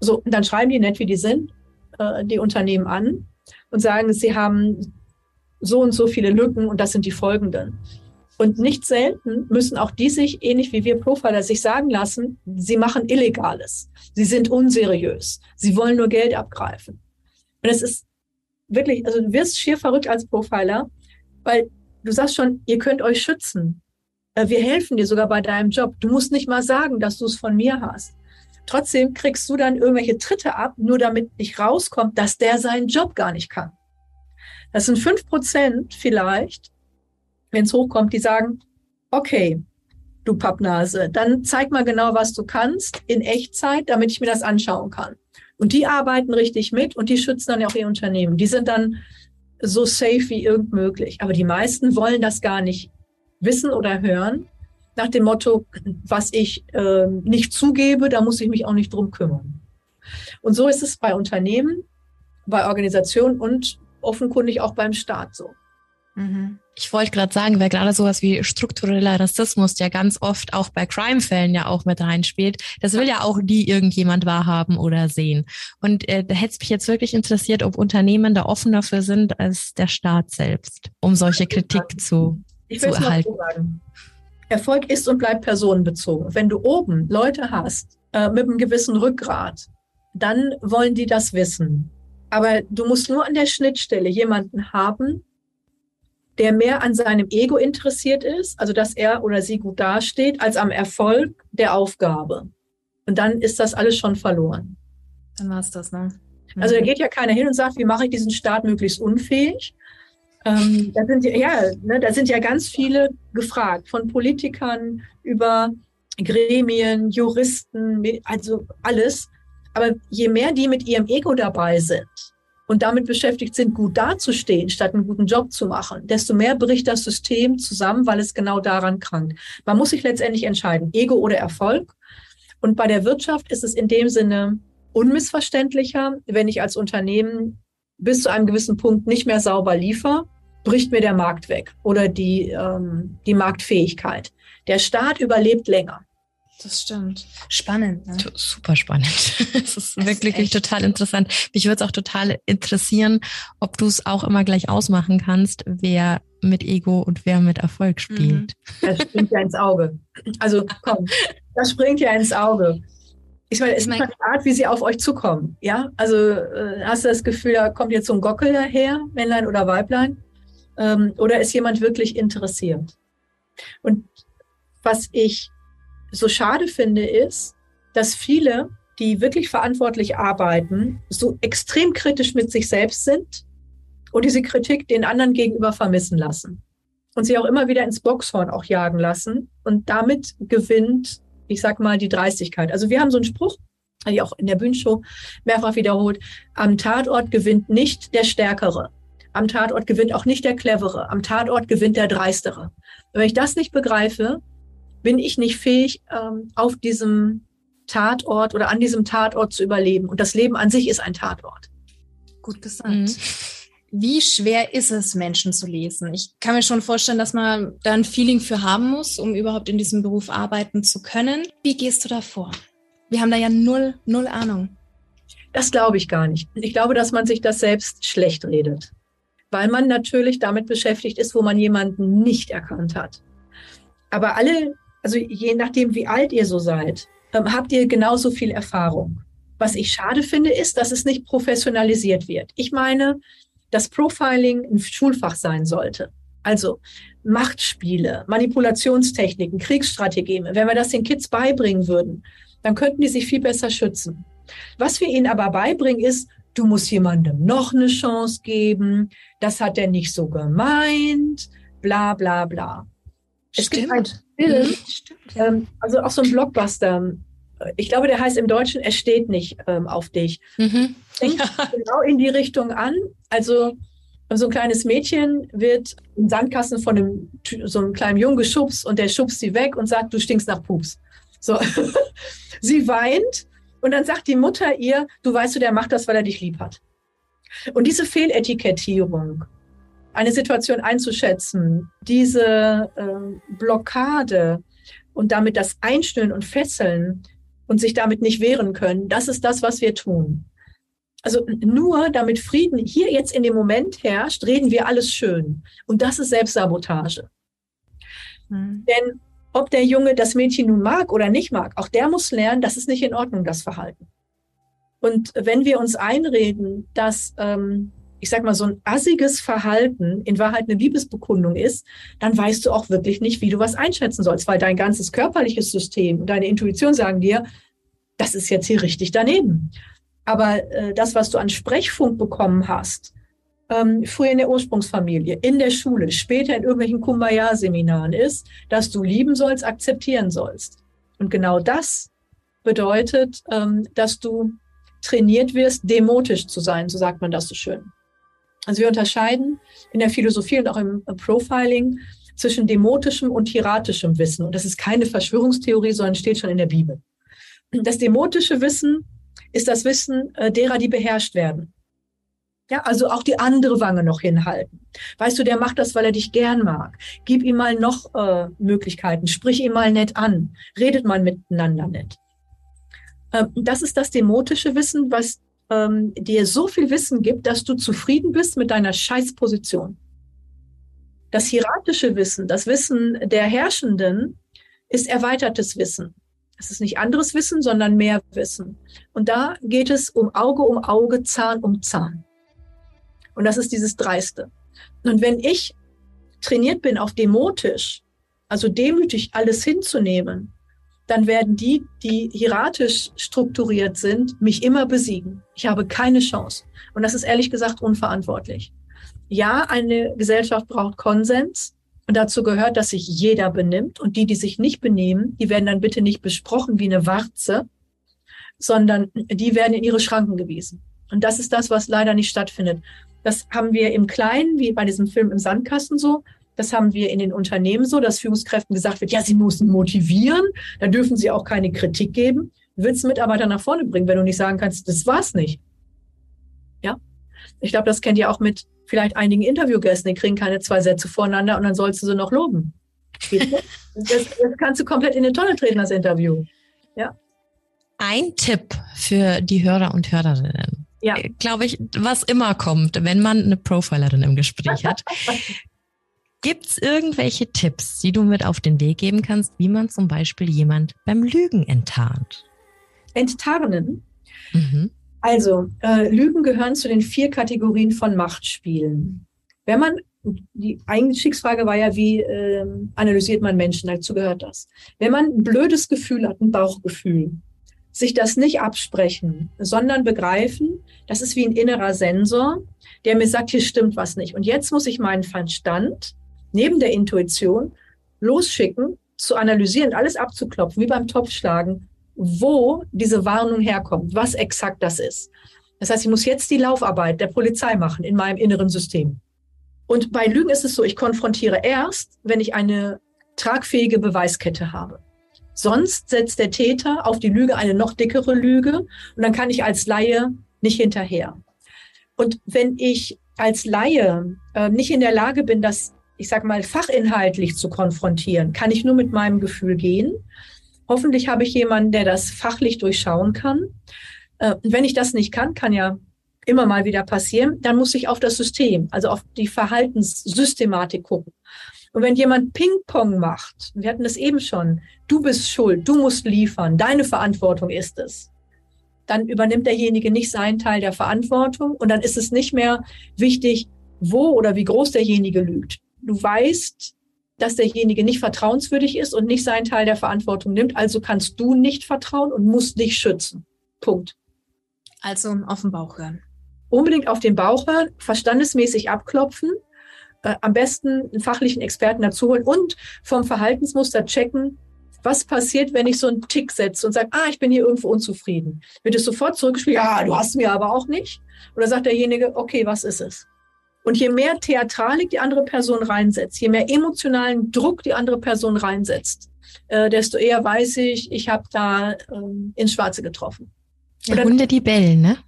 C: So, und dann schreiben die nett, wie die sind, äh, die Unternehmen an und sagen, sie haben so und so viele Lücken und das sind die folgenden. Und nicht selten müssen auch die sich, ähnlich wie wir Profiler, sich sagen lassen, sie machen Illegales. Sie sind unseriös. Sie wollen nur Geld abgreifen. Und es ist wirklich, also du wirst schier verrückt als Profiler, weil du sagst schon, ihr könnt euch schützen. Äh, wir helfen dir sogar bei deinem Job. Du musst nicht mal sagen, dass du es von mir hast. Trotzdem kriegst du dann irgendwelche Tritte ab, nur damit nicht rauskommt, dass der seinen Job gar nicht kann. Das sind fünf Prozent vielleicht, wenn es hochkommt, die sagen, okay, du Pappnase, dann zeig mal genau, was du kannst in Echtzeit, damit ich mir das anschauen kann. Und die arbeiten richtig mit und die schützen dann auch ihr Unternehmen. Die sind dann so safe wie irgend möglich. Aber die meisten wollen das gar nicht wissen oder hören, nach dem Motto, was ich äh, nicht zugebe, da muss ich mich auch nicht drum kümmern. Und so ist es bei Unternehmen, bei Organisationen und offenkundig auch beim Staat so.
B: Mhm. Ich wollte gerade sagen, weil gerade sowas wie struktureller Rassismus ja ganz oft auch bei Crime-Fällen ja auch mit reinspielt, das will ja auch nie irgendjemand wahrhaben oder sehen. Und äh, da hätte es mich jetzt wirklich interessiert, ob Unternehmen da offen dafür sind als der Staat selbst, um solche Kritik zu,
C: ich zu erhalten. Erfolg ist und bleibt personenbezogen. Wenn du oben Leute hast äh, mit einem gewissen Rückgrat, dann wollen die das wissen. Aber du musst nur an der Schnittstelle jemanden haben, der mehr an seinem Ego interessiert ist, also dass er oder sie gut dasteht, als am Erfolg der Aufgabe. Und dann ist das alles schon verloren.
A: Dann war es das, ne?
C: Mhm. Also da geht ja keiner hin und sagt, wie mache ich diesen Staat möglichst unfähig? Ähm, da sind ja, ja ne, da sind ja ganz viele gefragt, von Politikern über Gremien, Juristen, also alles. Aber je mehr die mit ihrem Ego dabei sind, und damit beschäftigt sind, gut dazustehen, statt einen guten Job zu machen, desto mehr bricht das System zusammen, weil es genau daran krankt. Man muss sich letztendlich entscheiden, Ego oder Erfolg. Und bei der Wirtschaft ist es in dem Sinne unmissverständlicher, wenn ich als Unternehmen bis zu einem gewissen Punkt nicht mehr sauber liefere, bricht mir der Markt weg oder die, ähm, die Marktfähigkeit. Der Staat überlebt länger.
A: Das stimmt. Spannend. Ne?
B: Super spannend. Es ist das wirklich ist total interessant. Mich würde es auch total interessieren, ob du es auch immer gleich ausmachen kannst, wer mit Ego und wer mit Erfolg mhm. spielt.
C: Das springt ja ins Auge. Also komm, das springt ja ins Auge. Ich meine, es ist eine Art, wie sie auf euch zukommen. Ja, also äh, hast du das Gefühl, da kommt jetzt so ein Gockel daher, Männlein oder Weiblein? Ähm, oder ist jemand wirklich interessiert? Und was ich so schade finde, ist, dass viele, die wirklich verantwortlich arbeiten, so extrem kritisch mit sich selbst sind und diese Kritik den anderen gegenüber vermissen lassen und sie auch immer wieder ins Boxhorn auch jagen lassen und damit gewinnt, ich sag mal, die Dreistigkeit. Also wir haben so einen Spruch, die auch in der Bühnenshow mehrfach wiederholt, am Tatort gewinnt nicht der Stärkere. Am Tatort gewinnt auch nicht der Clevere. Am Tatort gewinnt der Dreistere. Und wenn ich das nicht begreife, bin ich nicht fähig, ähm, auf diesem Tatort oder an diesem Tatort zu überleben. Und das Leben an sich ist ein Tatort.
A: Gut gesagt. Mhm. Wie schwer ist es, Menschen zu lesen? Ich kann mir schon vorstellen, dass man da ein Feeling für haben muss, um überhaupt in diesem Beruf arbeiten zu können. Wie gehst du da vor? Wir haben da ja null, null Ahnung.
C: Das glaube ich gar nicht. Ich glaube, dass man sich das selbst schlecht redet, weil man natürlich damit beschäftigt ist, wo man jemanden nicht erkannt hat. Aber alle also je nachdem, wie alt ihr so seid, ähm, habt ihr genauso viel Erfahrung. Was ich schade finde, ist, dass es nicht professionalisiert wird. Ich meine, dass Profiling ein Schulfach sein sollte. Also Machtspiele, Manipulationstechniken, Kriegsstrategien. Wenn wir das den Kids beibringen würden, dann könnten die sich viel besser schützen. Was wir ihnen aber beibringen, ist, du musst jemandem noch eine Chance geben, das hat er nicht so gemeint, bla bla bla. Es Stimmt. gibt einen Film, mhm. ähm, also auch so ein Blockbuster. Ich glaube, der heißt im Deutschen, es steht nicht ähm, auf dich. Mhm. Fängt genau in die Richtung an. Also so ein kleines Mädchen wird im Sandkasten von einem, so einem kleinen Jungen geschubst und der schubst sie weg und sagt, du stinkst nach Pups. So. sie weint und dann sagt die Mutter ihr, du weißt du, der macht das, weil er dich lieb hat. Und diese Fehletikettierung eine Situation einzuschätzen, diese äh, Blockade und damit das Einstellen und Fesseln und sich damit nicht wehren können, das ist das, was wir tun. Also nur damit Frieden hier jetzt in dem Moment herrscht, reden wir alles schön. Und das ist Selbstsabotage. Mhm. Denn ob der Junge das Mädchen nun mag oder nicht mag, auch der muss lernen, das ist nicht in Ordnung, das Verhalten. Und wenn wir uns einreden, dass, ähm, ich sag mal, so ein assiges Verhalten in Wahrheit eine Liebesbekundung ist, dann weißt du auch wirklich nicht, wie du was einschätzen sollst, weil dein ganzes körperliches System und deine Intuition sagen dir, das ist jetzt hier richtig daneben. Aber äh, das, was du an Sprechfunk bekommen hast, ähm, früher in der Ursprungsfamilie, in der Schule, später in irgendwelchen Kumbaya-Seminaren ist, dass du lieben sollst, akzeptieren sollst. Und genau das bedeutet, ähm, dass du trainiert wirst, demotisch zu sein, so sagt man das so schön. Also wir unterscheiden in der Philosophie und auch im Profiling zwischen demotischem und hieratischem Wissen. Und das ist keine Verschwörungstheorie, sondern steht schon in der Bibel. Das demotische Wissen ist das Wissen äh, derer, die beherrscht werden. Ja, also auch die andere Wange noch hinhalten. Weißt du, der macht das, weil er dich gern mag. Gib ihm mal noch äh, Möglichkeiten, sprich ihn mal nett an, redet mal miteinander nett. Ähm, das ist das demotische Wissen, was ähm, dir so viel Wissen gibt, dass du zufrieden bist mit deiner Scheißposition. Das hieratische Wissen, das Wissen der Herrschenden, ist erweitertes Wissen. Es ist nicht anderes Wissen, sondern mehr Wissen. Und da geht es um Auge um Auge, Zahn um Zahn. Und das ist dieses Dreiste. Und wenn ich trainiert bin auf demotisch, also demütig alles hinzunehmen, dann werden die, die hieratisch strukturiert sind, mich immer besiegen. Ich habe keine Chance. Und das ist ehrlich gesagt unverantwortlich. Ja, eine Gesellschaft braucht Konsens. Und dazu gehört, dass sich jeder benimmt. Und die, die sich nicht benehmen, die werden dann bitte nicht besprochen wie eine Warze, sondern die werden in ihre Schranken gewiesen. Und das ist das, was leider nicht stattfindet. Das haben wir im Kleinen, wie bei diesem Film im Sandkasten so. Das haben wir in den Unternehmen so, dass Führungskräften gesagt wird, ja, sie müssen motivieren, da dürfen sie auch keine Kritik geben. Du willst Mitarbeiter nach vorne bringen, wenn du nicht sagen kannst, das war's nicht. Ja? Ich glaube, das kennt ihr auch mit vielleicht einigen Interviewgästen, die kriegen keine zwei Sätze voreinander und dann sollst du sie noch loben. Das, das kannst du komplett in eine Tonne treten, das Interview. Ja.
B: Ein Tipp für die Hörer und Hörerinnen ja. Äh, glaube ich, was immer kommt, wenn man eine Profilerin im Gespräch hat. Gibt es irgendwelche Tipps, die du mit auf den Weg geben kannst, wie man zum Beispiel jemand beim Lügen enttarnt?
C: Enttarnen? Mhm. Also, äh, Lügen gehören zu den vier Kategorien von Machtspielen. Wenn man, die Einstiegsfrage war ja, wie äh, analysiert man Menschen, dazu gehört das. Wenn man ein blödes Gefühl hat, ein Bauchgefühl, sich das nicht absprechen, sondern begreifen, das ist wie ein innerer Sensor, der mir sagt, hier stimmt was nicht. Und jetzt muss ich meinen Verstand neben der Intuition losschicken, zu analysieren, alles abzuklopfen, wie beim Topfschlagen, wo diese Warnung herkommt, was exakt das ist. Das heißt, ich muss jetzt die Laufarbeit der Polizei machen in meinem inneren System. Und bei Lügen ist es so, ich konfrontiere erst, wenn ich eine tragfähige Beweiskette habe. Sonst setzt der Täter auf die Lüge eine noch dickere Lüge und dann kann ich als Laie nicht hinterher. Und wenn ich als Laie äh, nicht in der Lage bin, das, ich sag mal, fachinhaltlich zu konfrontieren, kann ich nur mit meinem Gefühl gehen. Hoffentlich habe ich jemanden, der das fachlich durchschauen kann. Äh, wenn ich das nicht kann, kann ja immer mal wieder passieren, dann muss ich auf das System, also auf die Verhaltenssystematik gucken. Und wenn jemand Ping-Pong macht, wir hatten es eben schon, du bist schuld, du musst liefern, deine Verantwortung ist es, dann übernimmt derjenige nicht seinen Teil der Verantwortung und dann ist es nicht mehr wichtig, wo oder wie groß derjenige lügt. Du weißt, dass derjenige nicht vertrauenswürdig ist und nicht seinen Teil der Verantwortung nimmt, also kannst du nicht vertrauen und musst dich schützen. Punkt.
A: Also auf den Bauch hören.
C: Unbedingt auf den Bauch hören, verstandesmäßig abklopfen äh, am besten einen fachlichen Experten dazu holen und vom Verhaltensmuster checken, was passiert, wenn ich so einen Tick setze und sage, ah, ich bin hier irgendwo unzufrieden. Wird es sofort zurückgespielt, ja, du hast mir aber auch nicht? Oder sagt derjenige, okay, was ist es? Und je mehr Theatralik die andere Person reinsetzt, je mehr emotionalen Druck die andere Person reinsetzt, äh, desto eher weiß ich, ich habe da ähm, ins Schwarze getroffen.
B: Ja, Hunde, die bellen, ne?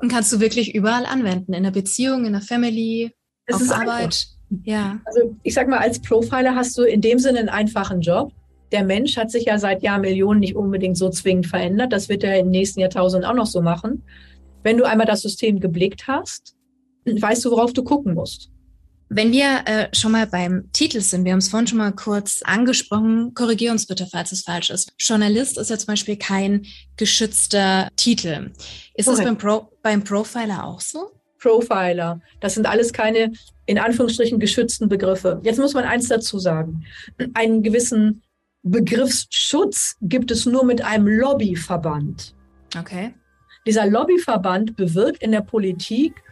A: Und kannst du wirklich überall anwenden, in der Beziehung, in der Family, es auf Arbeit. Einfach.
C: Ja. Also ich sag mal, als Profiler hast du in dem Sinne einen einfachen Job. Der Mensch hat sich ja seit Jahrmillionen nicht unbedingt so zwingend verändert. Das wird er im nächsten Jahrtausend auch noch so machen. Wenn du einmal das System geblickt hast, weißt du, worauf du gucken musst.
A: Wenn wir äh, schon mal beim Titel sind, wir haben es vorhin schon mal kurz angesprochen, korrigier uns bitte, falls es falsch ist. Journalist ist ja zum Beispiel kein geschützter Titel. Ist Correct. das beim, Pro, beim Profiler auch so?
C: Profiler, das sind alles keine in Anführungsstrichen geschützten Begriffe. Jetzt muss man eins dazu sagen. Einen gewissen Begriffsschutz gibt es nur mit einem Lobbyverband.
A: Okay.
C: Dieser Lobbyverband bewirkt in der Politik,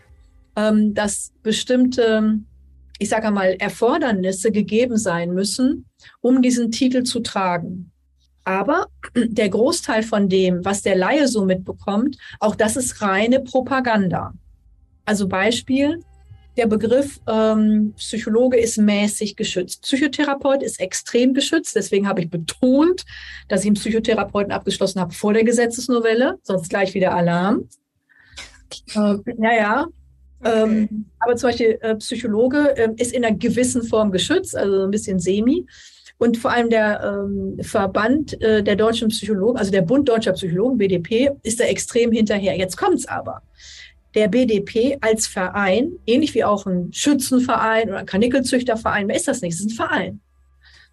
C: ähm, dass bestimmte, ich sage mal, Erfordernisse gegeben sein müssen, um diesen Titel zu tragen. Aber der Großteil von dem, was der Laie so mitbekommt, auch das ist reine Propaganda. Also Beispiel, der Begriff ähm, Psychologe ist mäßig geschützt. Psychotherapeut ist extrem geschützt. Deswegen habe ich betont, dass ich einen Psychotherapeuten abgeschlossen habe vor der Gesetzesnovelle, sonst gleich wieder Alarm. Äh, naja, okay. ähm, aber zum Beispiel äh, Psychologe äh, ist in einer gewissen Form geschützt, also ein bisschen semi. Und vor allem der ähm, Verband äh, der deutschen Psychologen, also der Bund deutscher Psychologen, BDP, ist da extrem hinterher. Jetzt kommt's aber der BDP als Verein, ähnlich wie auch ein Schützenverein oder ein Kanickelzüchterverein, wer ist das nicht? Es ist ein Verein.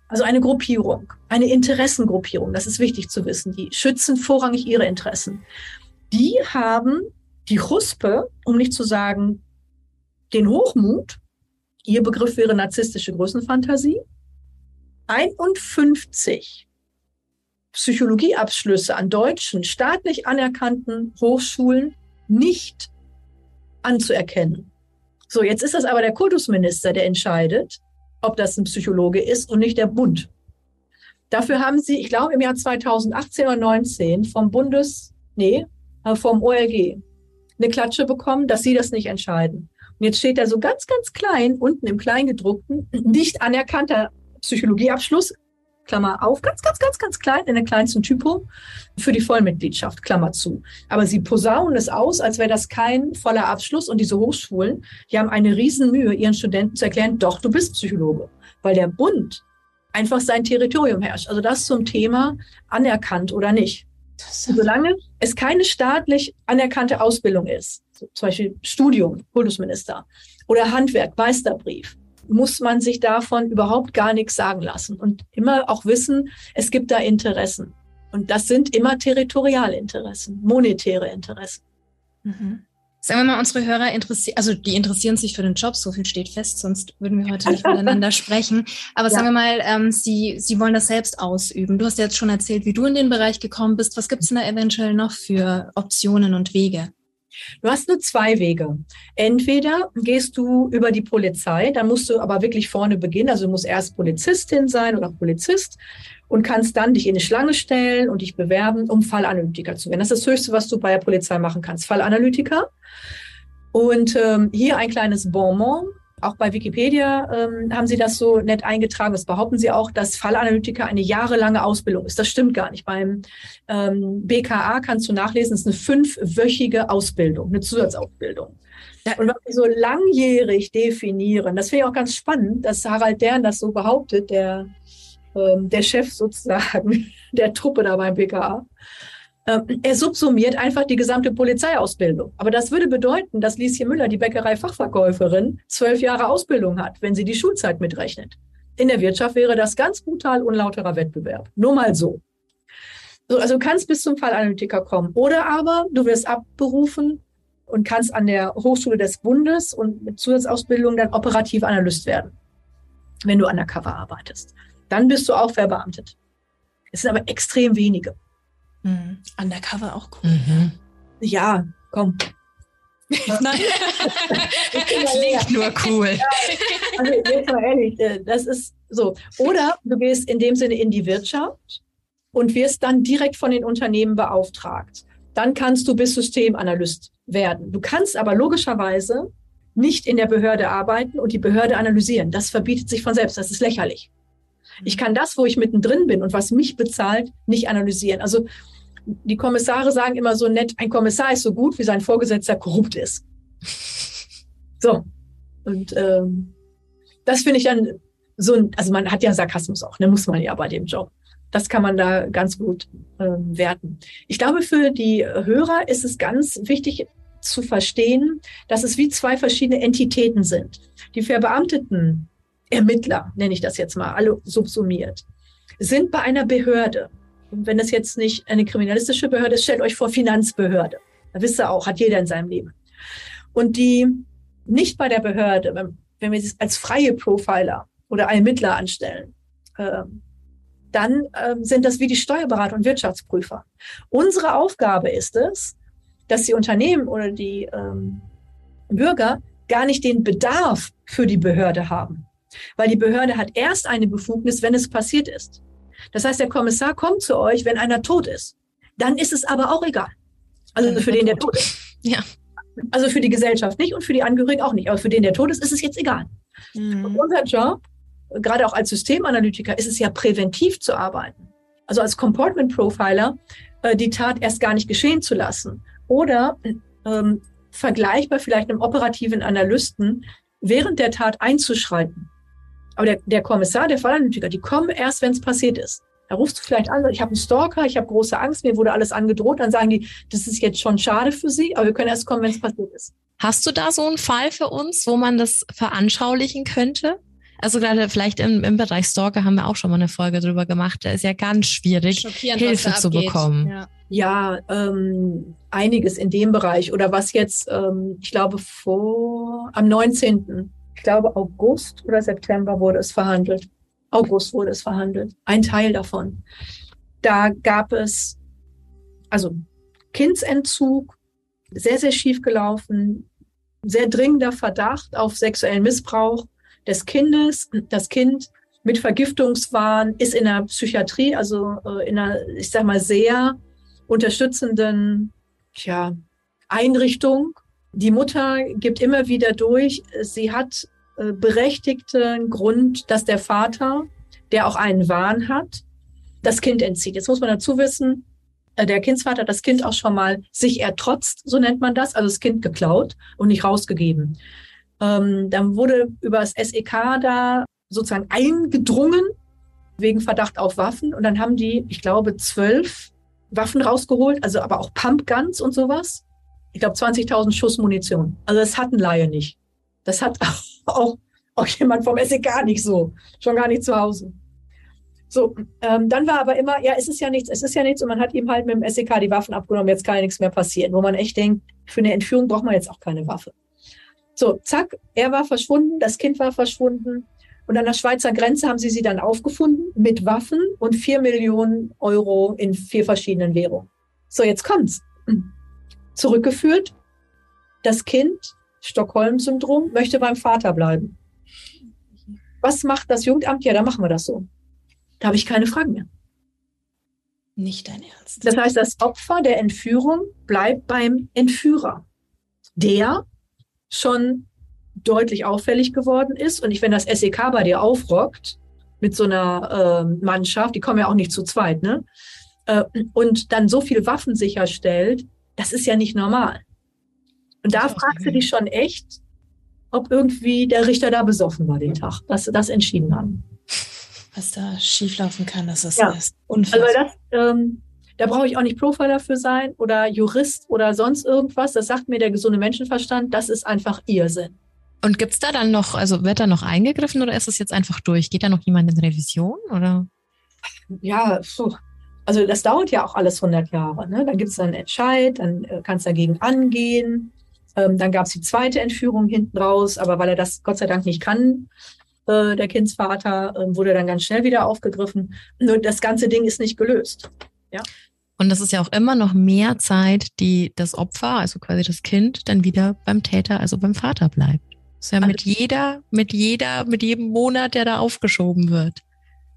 C: Also eine Gruppierung, eine Interessengruppierung, das ist wichtig zu wissen. Die schützen vorrangig ihre Interessen. Die haben die Huspe, um nicht zu sagen den Hochmut, ihr Begriff wäre narzisstische Größenfantasie, 51 Psychologieabschlüsse an deutschen staatlich anerkannten Hochschulen nicht anzuerkennen. So, jetzt ist das aber der Kultusminister, der entscheidet, ob das ein Psychologe ist und nicht der Bund. Dafür haben sie, ich glaube, im Jahr 2018 oder 19 vom Bundes, nee, äh, vom OLG eine Klatsche bekommen, dass sie das nicht entscheiden. Und jetzt steht da so ganz, ganz klein, unten im Kleingedruckten, nicht anerkannter Psychologieabschluss, Klammer auf, ganz, ganz, ganz, ganz klein, in der kleinsten Typo, für die Vollmitgliedschaft, Klammer zu. Aber sie posaunen es aus, als wäre das kein voller Abschluss. Und diese Hochschulen, die haben eine Riesenmühe, ihren Studenten zu erklären, doch, du bist Psychologe. Weil der Bund einfach sein Territorium herrscht. Also das zum Thema anerkannt oder nicht. Solange es keine staatlich anerkannte Ausbildung ist, zum Beispiel Studium, Kultusminister oder Handwerk, Meisterbrief, muss man sich davon überhaupt gar nichts sagen lassen und immer auch wissen, es gibt da Interessen. Und das sind immer Territorialinteressen, monetäre Interessen.
A: Mhm. Sagen wir mal, unsere Hörer interessieren, also die interessieren sich für den Job, so viel steht fest, sonst würden wir heute nicht miteinander sprechen. Aber ja. sagen wir mal, ähm, Sie, Sie wollen das selbst ausüben. Du hast ja jetzt schon erzählt, wie du in den Bereich gekommen bist. Was gibt es denn da eventuell noch für Optionen und Wege?
C: Du hast nur zwei Wege. Entweder gehst du über die Polizei, dann musst du aber wirklich vorne beginnen. Also du musst erst Polizistin sein oder Polizist und kannst dann dich in eine Schlange stellen und dich bewerben, um Fallanalytiker zu werden. Das ist das Höchste, was du bei der Polizei machen kannst. Fallanalytiker. Und ähm, hier ein kleines Bonbon. Auch bei Wikipedia ähm, haben sie das so nett eingetragen. Das behaupten sie auch, dass Fallanalytiker eine jahrelange Ausbildung ist. Das stimmt gar nicht. Beim ähm, BKA kannst du nachlesen, es ist eine fünfwöchige Ausbildung, eine Zusatzausbildung. Und was sie so langjährig definieren, das finde ich auch ganz spannend, dass Harald Dern das so behauptet, der, ähm, der Chef sozusagen der Truppe da beim BKA. Ähm, er subsumiert einfach die gesamte Polizeiausbildung. Aber das würde bedeuten, dass Lieschen Müller, die Bäckerei-Fachverkäuferin, zwölf Jahre Ausbildung hat, wenn sie die Schulzeit mitrechnet. In der Wirtschaft wäre das ganz brutal unlauterer Wettbewerb. Nur mal so. so also du kannst bis zum Fallanalytiker kommen. Oder aber du wirst abberufen und kannst an der Hochschule des Bundes und mit Zusatzausbildung dann operativ Analyst werden, wenn du undercover arbeitest. Dann bist du auch verbeamtet. Es sind aber extrem wenige.
A: Mhm. Undercover auch cool. Mhm.
C: Ja, komm.
A: Nein. Klingt nur cool.
C: also jetzt mal ehrlich, äh, das ist so. Oder du gehst in dem Sinne in die Wirtschaft und wirst dann direkt von den Unternehmen beauftragt. Dann kannst du bis Systemanalyst werden. Du kannst aber logischerweise nicht in der Behörde arbeiten und die Behörde analysieren. Das verbietet sich von selbst. Das ist lächerlich. Ich kann das, wo ich mittendrin bin und was mich bezahlt, nicht analysieren. Also die Kommissare sagen immer so nett, ein Kommissar ist so gut, wie sein Vorgesetzter korrupt ist. So. Und ähm, das finde ich dann so, ein, also man hat ja Sarkasmus auch, ne, muss man ja bei dem Job. Das kann man da ganz gut ähm, werten. Ich glaube, für die Hörer ist es ganz wichtig, zu verstehen, dass es wie zwei verschiedene Entitäten sind. Die verbeamteten Ermittler, nenne ich das jetzt mal, alle subsumiert, sind bei einer Behörde. Und wenn das jetzt nicht eine kriminalistische Behörde ist, stellt euch vor Finanzbehörde. Da wisst ihr auch, hat jeder in seinem Leben. Und die nicht bei der Behörde, wenn, wenn wir es als freie Profiler oder Ermittler anstellen, äh, dann äh, sind das wie die Steuerberater und Wirtschaftsprüfer. Unsere Aufgabe ist es, dass die Unternehmen oder die ähm, Bürger gar nicht den Bedarf für die Behörde haben. Weil die Behörde hat erst eine Befugnis, wenn es passiert ist. Das heißt, der Kommissar kommt zu euch, wenn einer tot ist. Dann ist es aber auch egal. Also für den, der tot ist.
B: Ja.
C: Also für die Gesellschaft nicht und für die Angehörigen auch nicht. Aber für den, der tot ist, ist es jetzt egal. Mhm. Und unser Job, gerade auch als Systemanalytiker, ist es ja präventiv zu arbeiten. Also als Comportment Profiler äh, die Tat erst gar nicht geschehen zu lassen. Oder ähm, vergleichbar vielleicht einem operativen Analysten während der Tat einzuschreiten. Aber der, der Kommissar, der Fallanalytiker, die kommen erst, wenn es passiert ist. Da rufst du vielleicht an, ich habe einen Stalker, ich habe große Angst, mir wurde alles angedroht. Dann sagen die, das ist jetzt schon schade für Sie, aber wir können erst kommen, wenn es passiert ist.
B: Hast du da so einen Fall für uns, wo man das veranschaulichen könnte? Also gerade vielleicht im, im Bereich Stalker haben wir auch schon mal eine Folge drüber gemacht. Da ist ja ganz schwierig, Hilfe zu bekommen.
C: Ja, ja ähm, einiges in dem Bereich. Oder was jetzt, ähm, ich glaube, vor am 19. Ich glaube, August oder September wurde es verhandelt. August wurde es verhandelt. Ein Teil davon. Da gab es also Kindsentzug, sehr, sehr schief gelaufen, sehr dringender Verdacht auf sexuellen Missbrauch des Kindes. Das Kind mit Vergiftungswahn ist in der Psychiatrie, also äh, in einer, ich sag mal, sehr unterstützenden tja, Einrichtung. Die Mutter gibt immer wieder durch, sie hat äh, berechtigten Grund, dass der Vater, der auch einen Wahn hat, das Kind entzieht. Jetzt muss man dazu wissen, äh, der Kindsvater hat das Kind auch schon mal sich ertrotzt, so nennt man das, also das Kind geklaut und nicht rausgegeben. Ähm, dann wurde über das SEK da sozusagen eingedrungen wegen Verdacht auf Waffen. Und dann haben die, ich glaube, zwölf Waffen rausgeholt, also aber auch Pumpguns und sowas. Ich glaube, 20.000 Schuss Munition. Also das hat ein Laie nicht. Das hat auch, auch jemand vom SEK nicht so. Schon gar nicht zu Hause. So, ähm, dann war aber immer, ja, es ist ja nichts, es ist ja nichts und man hat ihm halt mit dem SEK die Waffen abgenommen, jetzt kann ja nichts mehr passieren, wo man echt denkt, für eine Entführung braucht man jetzt auch keine Waffe. So, zack, er war verschwunden, das Kind war verschwunden. Und an der Schweizer Grenze haben sie sie dann aufgefunden mit Waffen und vier Millionen Euro in vier verschiedenen Währungen. So, jetzt kommt's. Zurückgeführt. Das Kind, Stockholm-Syndrom, möchte beim Vater bleiben. Was macht das Jugendamt? Ja, da machen wir das so. Da habe ich keine Fragen mehr.
A: Nicht dein Ernst.
C: Das heißt, das Opfer der Entführung bleibt beim Entführer. Der schon deutlich auffällig geworden ist. Und ich, wenn das SEK bei dir aufrockt, mit so einer äh, Mannschaft, die kommen ja auch nicht zu zweit, ne? Äh, und dann so viele Waffen sicherstellt, das ist ja nicht normal. Und da fragst du dich schon echt, ob irgendwie der Richter da besoffen war den Tag, dass sie das entschieden haben.
A: Was da schieflaufen kann, das ist
C: ja. unfassbar. Also das, ähm, da brauche ich auch nicht Profiler für sein oder Jurist oder sonst irgendwas. Das sagt mir der gesunde Menschenverstand. Das ist einfach Irrsinn.
B: Und gibt's da dann noch, also wird da noch eingegriffen oder ist es jetzt einfach durch? Geht da noch jemand in Revision oder?
C: Ja, so. Also das dauert ja auch alles 100 Jahre. Ne? Dann gibt es einen Entscheid, dann äh, kannst dagegen angehen. Ähm, dann gab es die zweite Entführung hinten raus, aber weil er das Gott sei Dank nicht kann, äh, der Kindsvater, äh, wurde dann ganz schnell wieder aufgegriffen. Nur das ganze Ding ist nicht gelöst. Ja.
B: Und das ist ja auch immer noch mehr Zeit, die das Opfer, also quasi das Kind, dann wieder beim Täter, also beim Vater bleibt. Das ist ja mit also jeder, mit jeder, mit jedem Monat, der da aufgeschoben wird.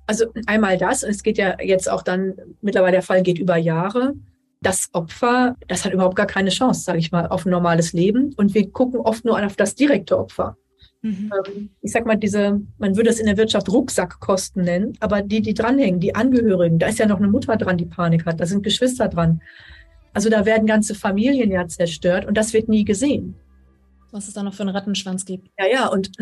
C: Also einmal das, es geht ja jetzt auch dann, mittlerweile der Fall geht über Jahre. Das Opfer, das hat überhaupt gar keine Chance, sage ich mal, auf ein normales Leben. Und wir gucken oft nur auf das direkte Opfer. Mhm. Ähm, ich sag mal, diese, man würde es in der Wirtschaft Rucksackkosten nennen, aber die, die dranhängen, die Angehörigen, da ist ja noch eine Mutter dran, die Panik hat, da sind Geschwister dran. Also da werden ganze Familien ja zerstört und das wird nie gesehen.
A: Was es da noch für einen Rattenschwanz gibt.
C: Ja, ja, und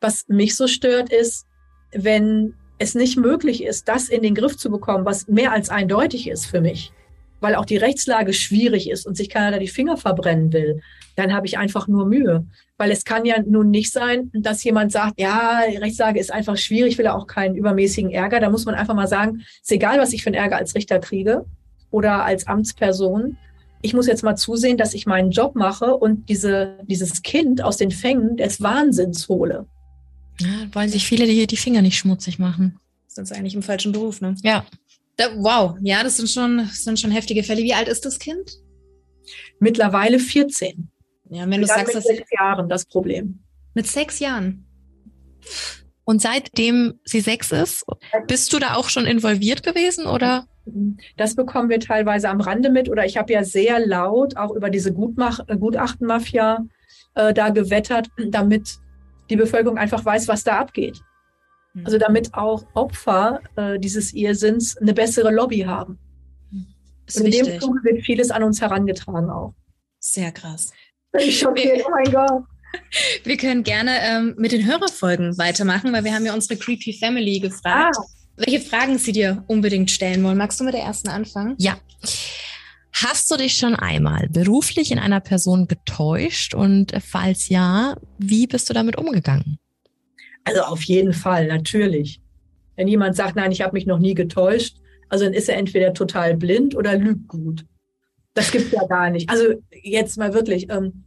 C: was mich so stört, ist, wenn es nicht möglich ist, das in den Griff zu bekommen, was mehr als eindeutig ist für mich, weil auch die Rechtslage schwierig ist und sich keiner da die Finger verbrennen will, dann habe ich einfach nur Mühe. Weil es kann ja nun nicht sein, dass jemand sagt, ja, die Rechtslage ist einfach schwierig, will auch keinen übermäßigen Ärger. Da muss man einfach mal sagen, ist egal, was ich für einen Ärger als Richter kriege oder als Amtsperson. Ich muss jetzt mal zusehen, dass ich meinen Job mache und diese, dieses Kind aus den Fängen des Wahnsinns hole.
B: Ja, wollen sich viele die, die Finger nicht schmutzig machen.
A: Sind eigentlich im falschen Beruf, ne?
B: Ja.
A: Da, wow, ja, das sind schon, das sind schon heftige Fälle. Wie alt ist das Kind?
C: Mittlerweile 14.
A: Ja, wenn du sagst,
C: mit
A: dass
C: sechs Jahren das Problem.
A: mit sechs Jahren.
B: Und seitdem sie sechs ist, bist du da auch schon involviert gewesen oder?
C: Das bekommen wir teilweise am Rande mit. Oder ich habe ja sehr laut auch über diese Gutmach Gutachtenmafia äh, da gewettert, damit die Bevölkerung einfach weiß, was da abgeht. Also damit auch Opfer äh, dieses Irrsinns eine bessere Lobby haben.
A: Ist
C: Und in dem
A: wichtig.
C: Zuge wird vieles an uns herangetragen auch.
A: Sehr krass.
C: Ich schockiert, oh mein Gott.
A: Wir können gerne ähm, mit den Hörerfolgen weitermachen, weil wir haben ja unsere Creepy Family gefragt,
C: Ah.
A: welche Fragen sie dir unbedingt stellen wollen. Magst du mit der ersten anfangen?
B: Ja. Hast du dich schon einmal beruflich in einer Person getäuscht und falls ja, wie bist du damit umgegangen?
C: Also auf jeden Fall, natürlich. Wenn jemand sagt, nein, ich habe mich noch nie getäuscht, also dann ist er entweder total blind oder lügt gut. Das gibt's ja gar nicht. Also jetzt mal wirklich, ähm,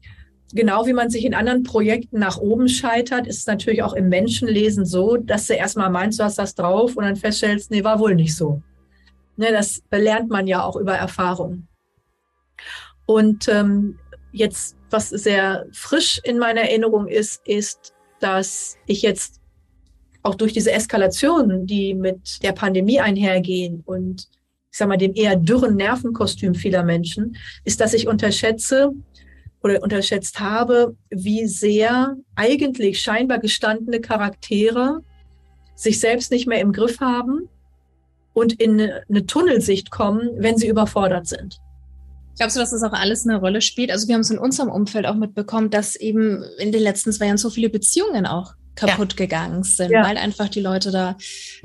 C: genau wie man sich in anderen Projekten nach oben scheitert, ist es natürlich auch im Menschenlesen so, dass du erstmal meinst, du hast das drauf und dann feststellst, nee, war wohl nicht so. Ne, das lernt man ja auch über Erfahrung. Und ähm, jetzt, was sehr frisch in meiner Erinnerung ist, ist, dass ich jetzt auch durch diese Eskalationen, die mit der Pandemie einhergehen und ich sag mal dem eher dürren Nervenkostüm vieler Menschen, ist, dass ich unterschätze oder unterschätzt habe, wie sehr eigentlich scheinbar gestandene Charaktere sich selbst nicht mehr im Griff haben und in eine Tunnelsicht kommen, wenn sie überfordert sind.
A: Glaubst du, dass das auch alles eine Rolle spielt? Also wir haben es in unserem Umfeld auch mitbekommen, dass eben in den letzten zwei Jahren so viele Beziehungen auch kaputt gegangen sind,
C: Ja.
A: weil einfach die Leute da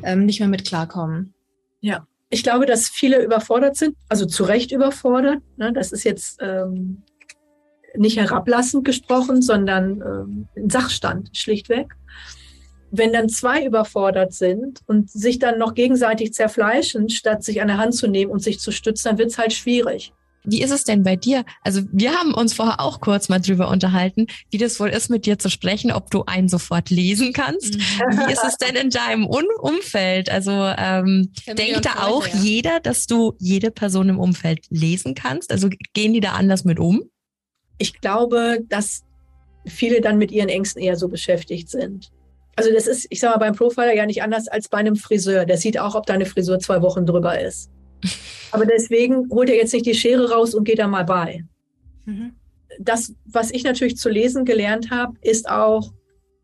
A: ähm, nicht mehr mit klarkommen.
C: Ja, ich glaube, dass viele überfordert sind, also zu Recht überfordert. Ne? Das ist jetzt ähm, nicht herablassend gesprochen, sondern ähm, ein Sachstand, schlichtweg. Wenn dann zwei überfordert sind und sich dann noch gegenseitig zerfleischen, statt sich an der Hand zu nehmen und sich zu stützen, dann wird es halt schwierig.
B: Wie ist es denn bei dir? Also wir haben uns vorher auch kurz mal drüber unterhalten, wie das wohl ist, mit dir zu sprechen, ob du einen sofort lesen kannst. Wie ist es denn in deinem Un Umfeld? Also ähm, denkt da auch
A: ja.
B: jeder, dass du jede Person im Umfeld lesen kannst? Also gehen die da anders mit um?
C: Ich glaube, dass viele dann mit ihren Ängsten eher so beschäftigt sind. Also das ist, ich sag mal, beim Profiler ja nicht anders als bei einem Friseur. Der sieht auch, ob deine Frisur zwei Wochen drüber ist. Aber deswegen holt er jetzt nicht die Schere raus und geht da mal bei.
A: Mhm.
C: Das, was ich natürlich zu lesen gelernt habe, ist auch,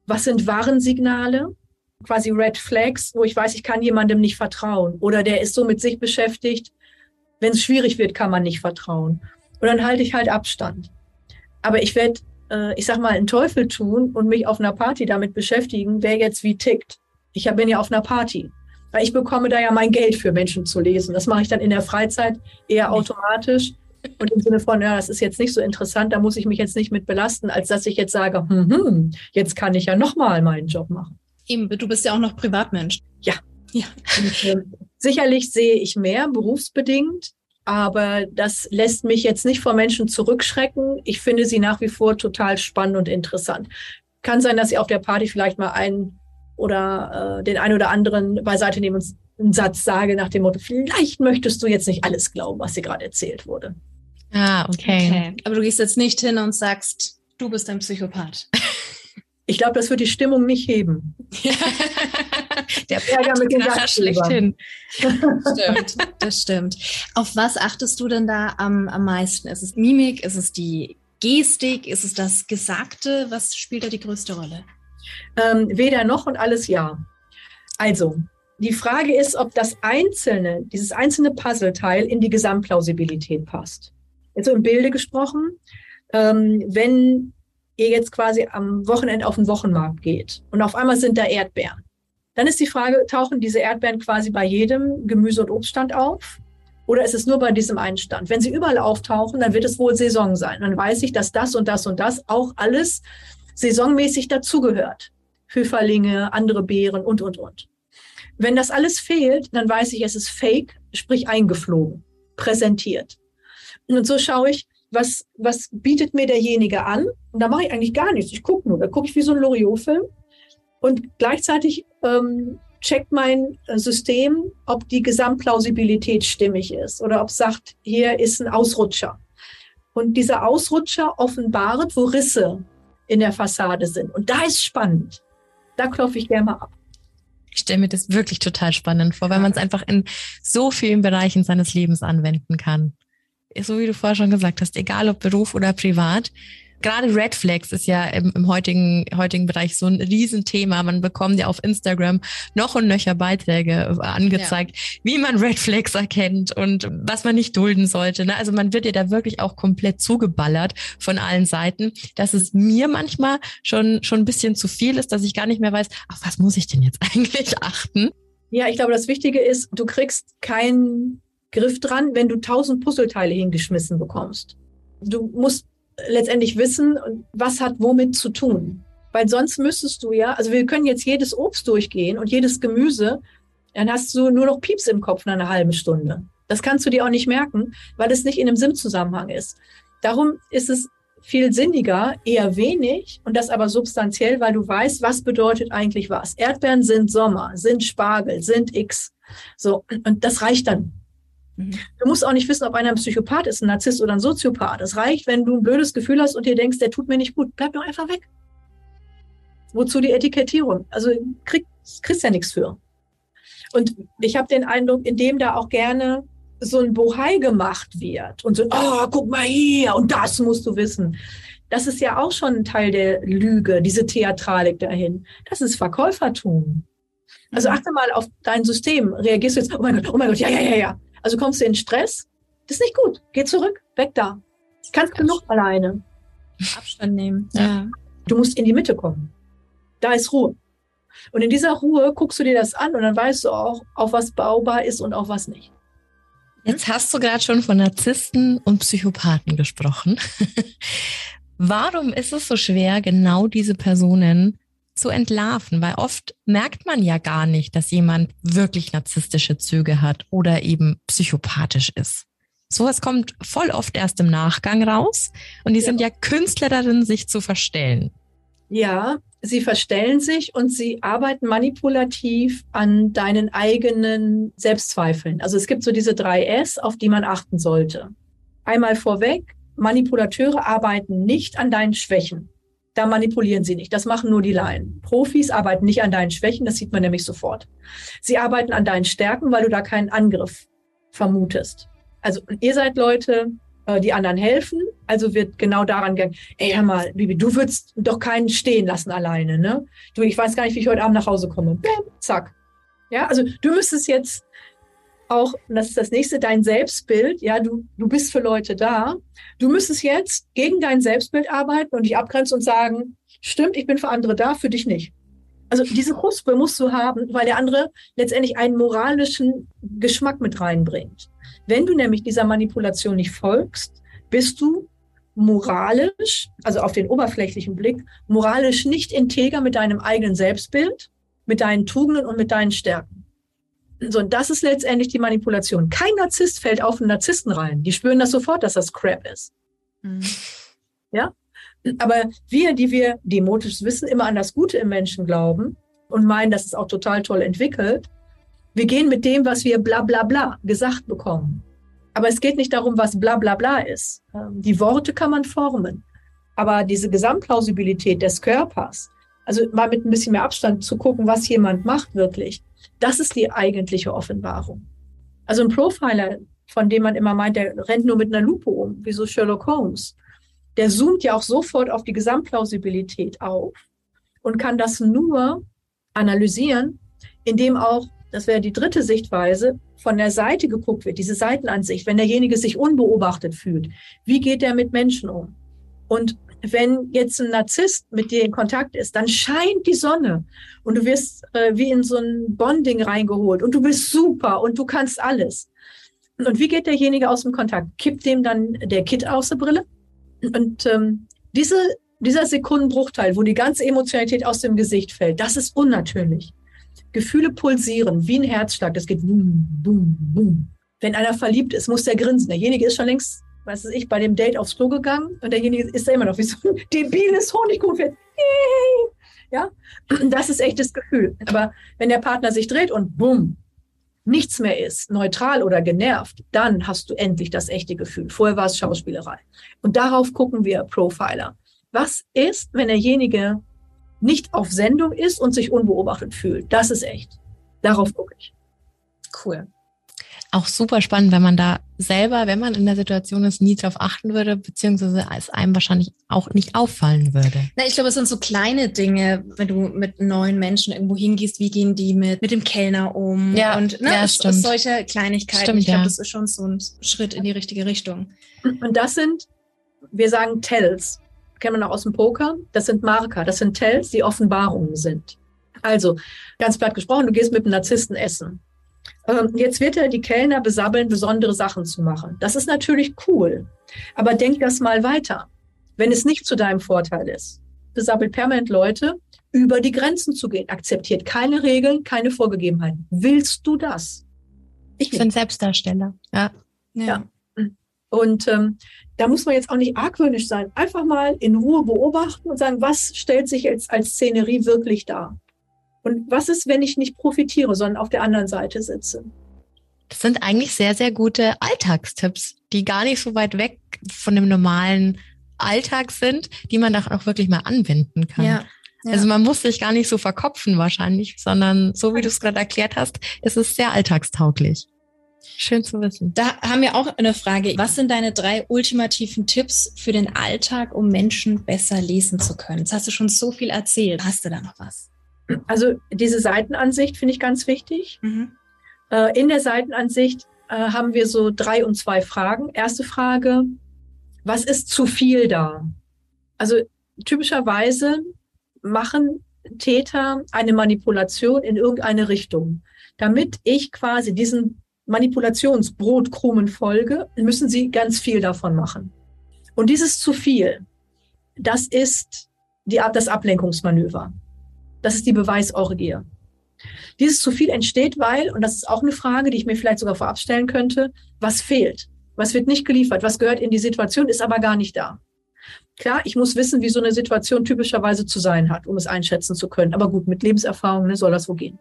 C: was sind Warnsignale? Quasi Red Flags, wo ich weiß, ich kann jemandem nicht vertrauen. Oder der ist so mit sich beschäftigt, wenn es schwierig wird, kann man nicht vertrauen. Und dann halte ich halt Abstand. Aber ich werde, äh, ich sag mal, einen Teufel tun und mich auf einer Party damit beschäftigen, wer jetzt wie tickt. Ich bin ja auf einer Party. Weil ich bekomme da ja mein Geld für Menschen zu lesen. Das mache ich dann in der Freizeit eher automatisch. Und im Sinne von, ja, das ist jetzt nicht so interessant, da muss ich mich jetzt nicht mit belasten, als dass ich jetzt sage, hm, hm, jetzt kann ich ja nochmal meinen Job machen.
A: Eben, du bist ja auch noch Privatmensch.
C: Ja.
A: Ja.
C: Und, äh, sicherlich sehe ich mehr berufsbedingt, aber das lässt mich jetzt nicht vor Menschen zurückschrecken. Ich finde sie nach wie vor total spannend und interessant. Kann sein, dass ich auf der Party vielleicht mal einen oder äh, den einen oder anderen beiseite nehme und einen Satz sage nach dem Motto, vielleicht möchtest du jetzt nicht alles glauben, was dir gerade erzählt wurde.
B: Ah,
A: Okay. Aber du gehst jetzt nicht hin und sagst, du bist ein Psychopath.
C: Ich glaube, das wird die Stimmung nicht heben.
B: Der
C: Ärger mit Gastgebern.
B: schlechthin.
A: Stimmt, das stimmt. Auf was achtest du denn da am, am meisten? Ist es Mimik? Ist es die Gestik? Ist es das Gesagte? Was spielt da die größte Rolle?
C: Ähm, weder noch und alles ja. Also, die Frage ist, ob das einzelne, dieses einzelne Puzzleteil in die Gesamtplausibilität passt. Jetzt so im Bilde gesprochen, ähm, wenn ihr jetzt quasi am Wochenende auf den Wochenmarkt geht und auf einmal sind da Erdbeeren, dann ist die Frage, tauchen diese Erdbeeren quasi bei jedem Gemüse- und Obststand auf? Oder ist es nur bei diesem Einstand? Wenn sie überall auftauchen, dann wird es wohl Saison sein. Dann weiß ich, dass das und das und das auch alles saisonmäßig dazugehört. Pfifferlinge, andere Beeren und, und, und. Wenn das alles fehlt, dann weiß ich, es ist fake, sprich eingeflogen, präsentiert. Und so schaue ich, was, was bietet mir derjenige an? Und da mache ich eigentlich gar nichts. Ich gucke nur. Da gucke ich wie so ein Loriot-Film. Und gleichzeitig ähm, checkt mein System, ob die Gesamtplausibilität stimmig ist oder ob es sagt, hier ist ein Ausrutscher. Und dieser Ausrutscher offenbart, wo Risse in der Fassade sind. Und da ist spannend. Da klopfe ich gerne mal ab.
B: Ich stelle mir das wirklich total spannend vor, weil man es einfach in so vielen Bereichen seines Lebens anwenden kann. So wie du vorher schon gesagt hast, egal ob Beruf oder privat. Gerade Red Flags ist ja im, im heutigen, heutigen Bereich so ein Riesenthema. Man bekommt ja auf Instagram noch und nöcher Beiträge angezeigt, ja. wie man Red Flags erkennt und was man nicht dulden sollte. Ne? Also man wird ja da wirklich auch komplett zugeballert von allen Seiten, dass es mir manchmal schon, schon ein bisschen zu viel ist, dass ich gar nicht mehr weiß, auf was muss ich denn jetzt eigentlich achten?
C: Ja, ich glaube, das Wichtige ist, du kriegst keinen Griff dran, wenn du tausend Puzzleteile hingeschmissen bekommst. Du musst letztendlich wissen, was hat womit zu tun. Weil sonst müsstest du ja, also wir können jetzt jedes Obst durchgehen und jedes Gemüse, dann hast du nur noch Pieps im Kopf nach einer halben Stunde. Das kannst du dir auch nicht merken, weil es nicht in einem Sinnzusammenhang ist. Darum ist es viel sinniger, eher wenig und das aber substanziell, weil du weißt, was bedeutet eigentlich was. Erdbeeren sind Sommer, sind Spargel, sind X. So, und das reicht dann. Mhm. Du musst auch nicht wissen, ob einer ein Psychopath ist, ein Narzisst oder ein Soziopath. Es reicht, wenn du ein blödes Gefühl hast und dir denkst, der tut mir nicht gut. Bleib doch einfach weg. Wozu die Etikettierung? Also krieg, kriegst ja nichts für. Und ich habe den Eindruck, indem da auch gerne so ein Bohai gemacht wird und so, oh, guck mal hier und das musst du wissen. Das ist ja auch schon ein Teil der Lüge, diese Theatralik dahin. Das ist Verkäufertum. Also mhm. achte mal auf dein System. Reagierst du jetzt, oh mein Gott, oh mein Gott, ja, ja, ja, ja. Also kommst du in Stress, das ist nicht gut. Geh zurück, weg da. Ich kann genug alleine.
A: Abstand nehmen.
C: Ja. Du musst in die Mitte kommen. Da ist Ruhe. Und in dieser Ruhe guckst du dir das an und dann weißt du auch, auf was baubar ist und auf was nicht.
B: Jetzt hast du gerade schon von Narzissten und Psychopathen gesprochen. Warum ist es so schwer, genau diese Personen zu entlarven, weil oft merkt man ja gar nicht, dass jemand wirklich narzisstische Züge hat oder eben psychopathisch ist. Sowas kommt voll oft erst im Nachgang raus und die ja. sind ja Künstler darin, sich zu verstellen.
C: Ja, sie verstellen sich und sie arbeiten manipulativ an deinen eigenen Selbstzweifeln. Also es gibt so diese drei S, auf die man achten sollte. Einmal vorweg, Manipulateure arbeiten nicht an deinen Schwächen. Da manipulieren sie nicht. Das machen nur die Laien. Profis arbeiten nicht an deinen Schwächen, das sieht man nämlich sofort. Sie arbeiten an deinen Stärken, weil du da keinen Angriff vermutest. Also ihr seid Leute, äh, die anderen helfen, also wird genau daran gegangen, ey, hör mal, Bibi, du würdest doch keinen stehen lassen alleine, ne? Du, ich weiß gar nicht, wie ich heute Abend nach Hause komme. Bäm, zack. Ja, also du müsstest jetzt auch, und das ist das nächste, dein Selbstbild, ja, du, du bist für Leute da. Du müsstest jetzt gegen dein Selbstbild arbeiten und dich abgrenzen und sagen, stimmt, ich bin für andere da, für dich nicht. Also diese Kruspe musst du haben, weil der andere letztendlich einen moralischen Geschmack mit reinbringt. Wenn du nämlich dieser Manipulation nicht folgst, bist du moralisch, also auf den oberflächlichen Blick, moralisch nicht integer mit deinem eigenen Selbstbild, mit deinen Tugenden und mit deinen Stärken. So, und das ist letztendlich die Manipulation. Kein Narzisst fällt auf einen Narzissten rein. Die spüren das sofort, dass das Crap ist. Mhm. Ja? Aber wir, die wir demotisches Wissen immer an das Gute im Menschen glauben und meinen, dass es auch total toll entwickelt, wir gehen mit dem, was wir bla bla bla gesagt bekommen. Aber es geht nicht darum, was bla bla bla ist. Ähm, die Worte kann man formen. Aber diese Gesamtplausibilität des Körpers, also mal mit ein bisschen mehr Abstand zu gucken, was jemand macht wirklich, das ist die eigentliche Offenbarung. Also ein Profiler, von dem man immer meint, der rennt nur mit einer Lupe um, wie so Sherlock Holmes, der zoomt ja auch sofort auf die Gesamtplausibilität auf und kann das nur analysieren, indem auch, das wäre die dritte Sichtweise, von der Seite geguckt wird, diese Seitenansicht, wenn derjenige sich unbeobachtet fühlt. Wie geht er mit Menschen um? Und wenn jetzt ein Narzisst mit dir in Kontakt ist, dann scheint die Sonne und du wirst äh, wie in so ein Bonding reingeholt und du bist super und du kannst alles. Und wie geht derjenige aus dem Kontakt? Kippt dem dann der Kit aus der Brille? Und ähm, diese, dieser Sekundenbruchteil, wo die ganze Emotionalität aus dem Gesicht fällt, das ist unnatürlich. Gefühle pulsieren wie ein Herzschlag. Das geht boom, boom, boom. Wenn einer verliebt ist, muss der grinsen. Derjenige ist schon längst, was weiß ich, bei dem Date aufs Klo gegangen und derjenige ist da immer noch wie so ein debiles Honigkuchenpferd. Ja, das ist echtes Gefühl. Aber wenn der Partner sich dreht und bumm, nichts mehr ist, neutral oder genervt, dann hast du endlich das echte Gefühl. Vorher war es Schauspielerei. Und darauf gucken wir Profiler. Was ist, wenn derjenige nicht auf Sendung ist und sich unbeobachtet fühlt? Das ist echt. Darauf gucke ich.
B: Cool auch super spannend, wenn man da selber, wenn man in der Situation ist, nie drauf achten würde, beziehungsweise es einem wahrscheinlich auch nicht auffallen würde.
A: Na, ich glaube, es sind so kleine Dinge, wenn du mit neuen Menschen irgendwo hingehst, wie gehen die mit, mit dem Kellner um?
B: Ja,
A: und ne,
B: ja,
A: es,
B: stimmt.
A: es solche Kleinigkeiten.
B: Stimmt,
A: ich glaube,
B: ja.
A: das ist schon so ein Schritt in die richtige Richtung.
C: Und das sind, wir sagen Tells, kennen wir noch aus dem Poker. Das sind Marker, das sind Tells, die Offenbarungen sind. Also, ganz platt gesprochen, du gehst mit einem Narzissten essen. Ähm, Jetzt wird er die Kellner besabbeln, besondere Sachen zu machen. Das ist natürlich cool. Aber denk das mal weiter. Wenn es nicht zu deinem Vorteil ist, besabbelt permanent Leute, über die Grenzen zu gehen, akzeptiert keine Regeln, keine Vorgegebenheiten. Willst du das? Ich
B: Ich bin Selbstdarsteller. Ja.
C: Ja. Und ähm, da muss man jetzt auch nicht argwöhnisch sein. Einfach mal in Ruhe beobachten und sagen, was stellt sich jetzt als Szenerie wirklich dar? Und was ist, wenn ich nicht profitiere, sondern auf der anderen Seite sitze?
B: Das sind eigentlich sehr, sehr gute Alltagstipps, die gar nicht so weit weg von dem normalen Alltag sind, die man doch auch wirklich mal anwenden kann.
A: Ja. Ja.
B: Also man muss sich gar nicht so verkopfen wahrscheinlich, sondern so wie du es gerade erklärt hast, es ist sehr alltagstauglich. Schön zu wissen.
A: Da haben wir auch eine Frage. Was sind deine drei ultimativen Tipps für den Alltag, um Menschen besser lesen zu können? Jetzt hast du schon so viel erzählt. Hast du da noch was?
C: Also diese Seitenansicht finde ich ganz wichtig. Äh, in der Seitenansicht äh, haben wir so drei und zwei Fragen. Erste Frage, was ist zu viel da? Also typischerweise machen Täter eine Manipulation in irgendeine Richtung. Damit ich quasi diesen Manipulationsbrotkrumen folge, müssen sie ganz viel davon machen. Und dieses zu viel, das ist die, Ab- das Ablenkungsmanöver. Das ist die Beweisorgie. Dieses zu viel entsteht, weil, und das ist auch eine Frage, die ich mir vielleicht sogar vorab stellen könnte, was fehlt? Was wird nicht geliefert? Was gehört in die Situation, ist aber gar nicht da? Klar, ich muss wissen, wie so eine Situation typischerweise zu sein hat, um es einschätzen zu können. Aber gut, mit Lebenserfahrung ne, soll das wohl gehen.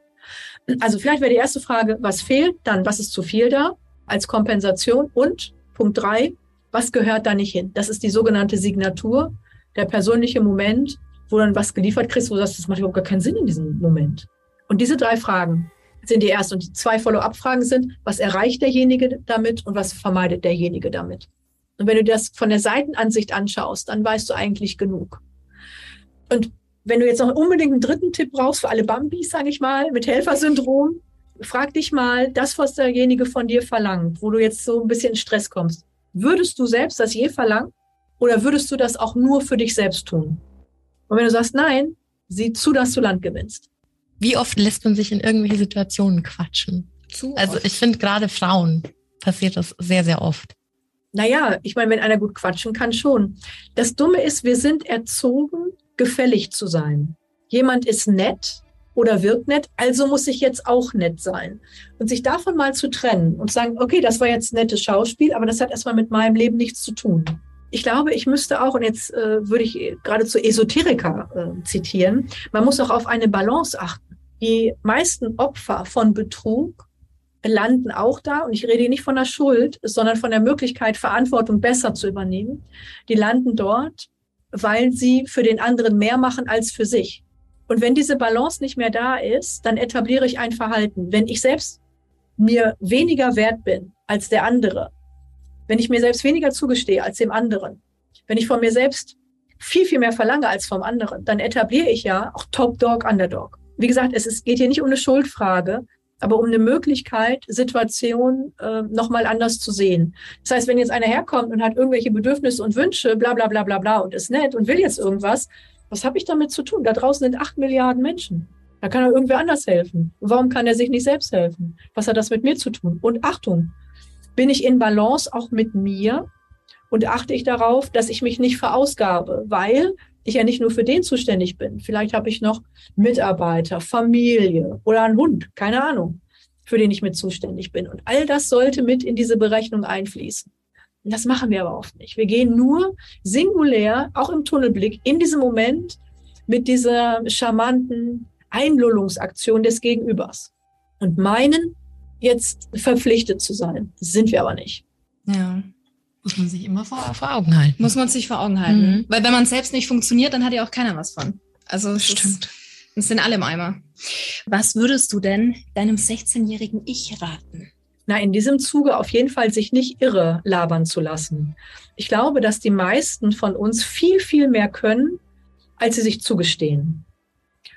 C: Also vielleicht wäre die erste Frage, was fehlt? Dann, was ist zu viel da als Kompensation? Und Punkt drei, was gehört da nicht hin? Das ist die sogenannte Signatur, der persönliche Moment, wo dann was geliefert kriegst, wo du sagst, das macht überhaupt gar keinen Sinn in diesem Moment. Und diese drei Fragen sind die ersten. Und die zwei Follow-up-Fragen sind, was erreicht derjenige damit und was vermeidet derjenige damit? Und wenn du das von der Seitenansicht anschaust, dann weißt du eigentlich genug. Und wenn du jetzt noch unbedingt einen dritten Tipp brauchst für alle Bambis, sage ich mal, mit Helfersyndrom, frag dich mal, das, was derjenige von dir verlangt, wo du jetzt so ein bisschen in Stress kommst, würdest du selbst das je verlangen oder würdest du das auch nur für dich selbst tun? Und wenn du sagst nein, sieh zu, dass du Land gewinnst.
B: Wie oft lässt man sich in irgendwelche Situationen quatschen?
A: Zu
B: Also
A: oft.
B: ich finde gerade Frauen passiert das sehr, sehr oft.
C: Naja, ich meine, wenn einer gut quatschen kann, schon. Das Dumme ist, wir sind erzogen, gefällig zu sein. Jemand ist nett oder wirkt nett, also muss ich jetzt auch nett sein. Und sich davon mal zu trennen und sagen, okay, das war jetzt nettes Schauspiel, aber das hat erstmal mit meinem Leben nichts zu tun. Ich glaube, ich müsste auch, und jetzt äh, würde ich geradezu Esoteriker äh, zitieren, man muss auch auf eine Balance achten. Die meisten Opfer von Betrug landen auch da, und ich rede hier nicht von der Schuld, sondern von der Möglichkeit, Verantwortung besser zu übernehmen. Die landen dort, weil sie für den anderen mehr machen als für sich. Und wenn diese Balance nicht mehr da ist, dann etabliere ich ein Verhalten. Wenn ich selbst mir weniger wert bin als der andere, wenn ich mir selbst weniger zugestehe als dem anderen, wenn ich von mir selbst viel, viel mehr verlange als vom anderen, dann etabliere ich ja auch Top Dog, Underdog. Wie gesagt, es ist, geht hier nicht um eine Schuldfrage, aber um eine Möglichkeit, Situationen äh, nochmal anders zu sehen. Das heißt, wenn jetzt einer herkommt und hat irgendwelche Bedürfnisse und Wünsche, bla bla bla bla bla und ist nett und will jetzt irgendwas, was habe ich damit zu tun? Da draußen sind acht Milliarden Menschen. Da kann er irgendwer anders helfen. Warum kann er sich nicht selbst helfen? Was hat das mit mir zu tun? Und Achtung, Bin ich in Balance auch mit mir und achte ich darauf, dass ich mich nicht verausgabe, weil ich ja nicht nur für den zuständig bin. Vielleicht habe ich noch Mitarbeiter, Familie oder einen Hund, keine Ahnung, für den ich mit zuständig bin. Und all das sollte mit in diese Berechnung einfließen. Und das machen wir aber oft nicht. Wir gehen nur singulär, auch im Tunnelblick, in diesem Moment mit dieser charmanten Einlullungsaktion des Gegenübers und meinen, jetzt verpflichtet zu sein. sind wir aber nicht.
B: Ja. Muss man sich immer vor, vor Augen halten.
A: Muss man sich vor Augen halten. Mhm. Weil wenn man selbst nicht funktioniert, dann hat ja auch keiner was von. Also es stimmt. Es sind alle im Eimer. Was würdest du denn deinem 16-jährigen Ich raten?
C: Na, in diesem Zuge auf jeden Fall sich nicht irre labern zu lassen. Ich glaube, dass die meisten von uns viel, viel mehr können, als sie sich zugestehen.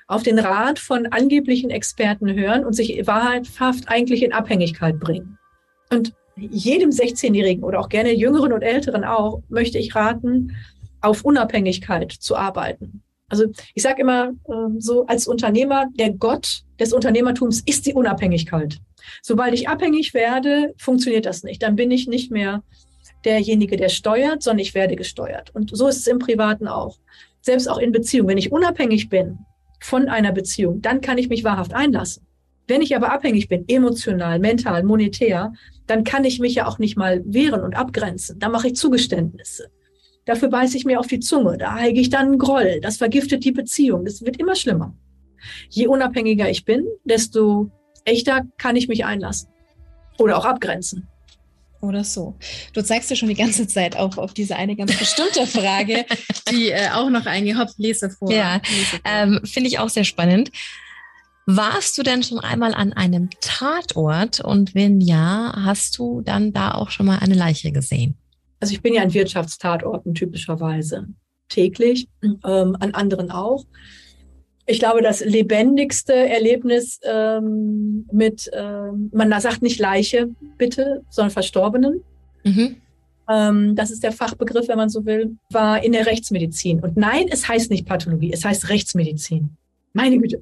C: Auf den Rat von angeblichen Experten hören und sich wahrhaft eigentlich in Abhängigkeit bringen. Und jedem 16-Jährigen oder auch gerne Jüngeren und Älteren auch, möchte ich raten, auf Unabhängigkeit zu arbeiten. Also ich sage immer äh, so als Unternehmer, der Gott des Unternehmertums ist die Unabhängigkeit. Sobald ich abhängig werde, funktioniert das nicht. Dann bin ich nicht mehr derjenige, der steuert, sondern ich werde gesteuert. Und so ist es im Privaten auch. Selbst auch in Beziehungen. Wenn ich unabhängig bin von einer Beziehung, dann kann ich mich wahrhaft einlassen. Wenn ich aber abhängig bin, emotional, mental, monetär, dann kann ich mich ja auch nicht mal wehren und abgrenzen. Da mache ich Zugeständnisse. Dafür beiße ich mir auf die Zunge. Da heige ich dann einen Groll. Das vergiftet die Beziehung. Das wird immer schlimmer. Je unabhängiger ich bin, desto echter kann ich mich einlassen oder auch abgrenzen.
A: Oder so. Du zeigst ja schon die ganze Zeit auch auf diese eine ganz bestimmte Frage, die äh, auch noch eingehopft lese vor.
B: Ja, ähm, finde ich auch sehr spannend. Warst du denn schon einmal an einem Tatort und wenn ja, hast du dann da auch schon mal eine Leiche gesehen?
C: Also ich bin ja an Wirtschaftstatorten typischerweise täglich, ähm, an anderen auch ich glaube, das lebendigste Erlebnis ähm, mit, ähm, man sagt nicht Leiche, bitte, sondern Verstorbenen. Mhm. Ähm, das ist der Fachbegriff, wenn man so will, war in der Rechtsmedizin. Und nein, es heißt nicht Pathologie, es heißt Rechtsmedizin. Meine Güte.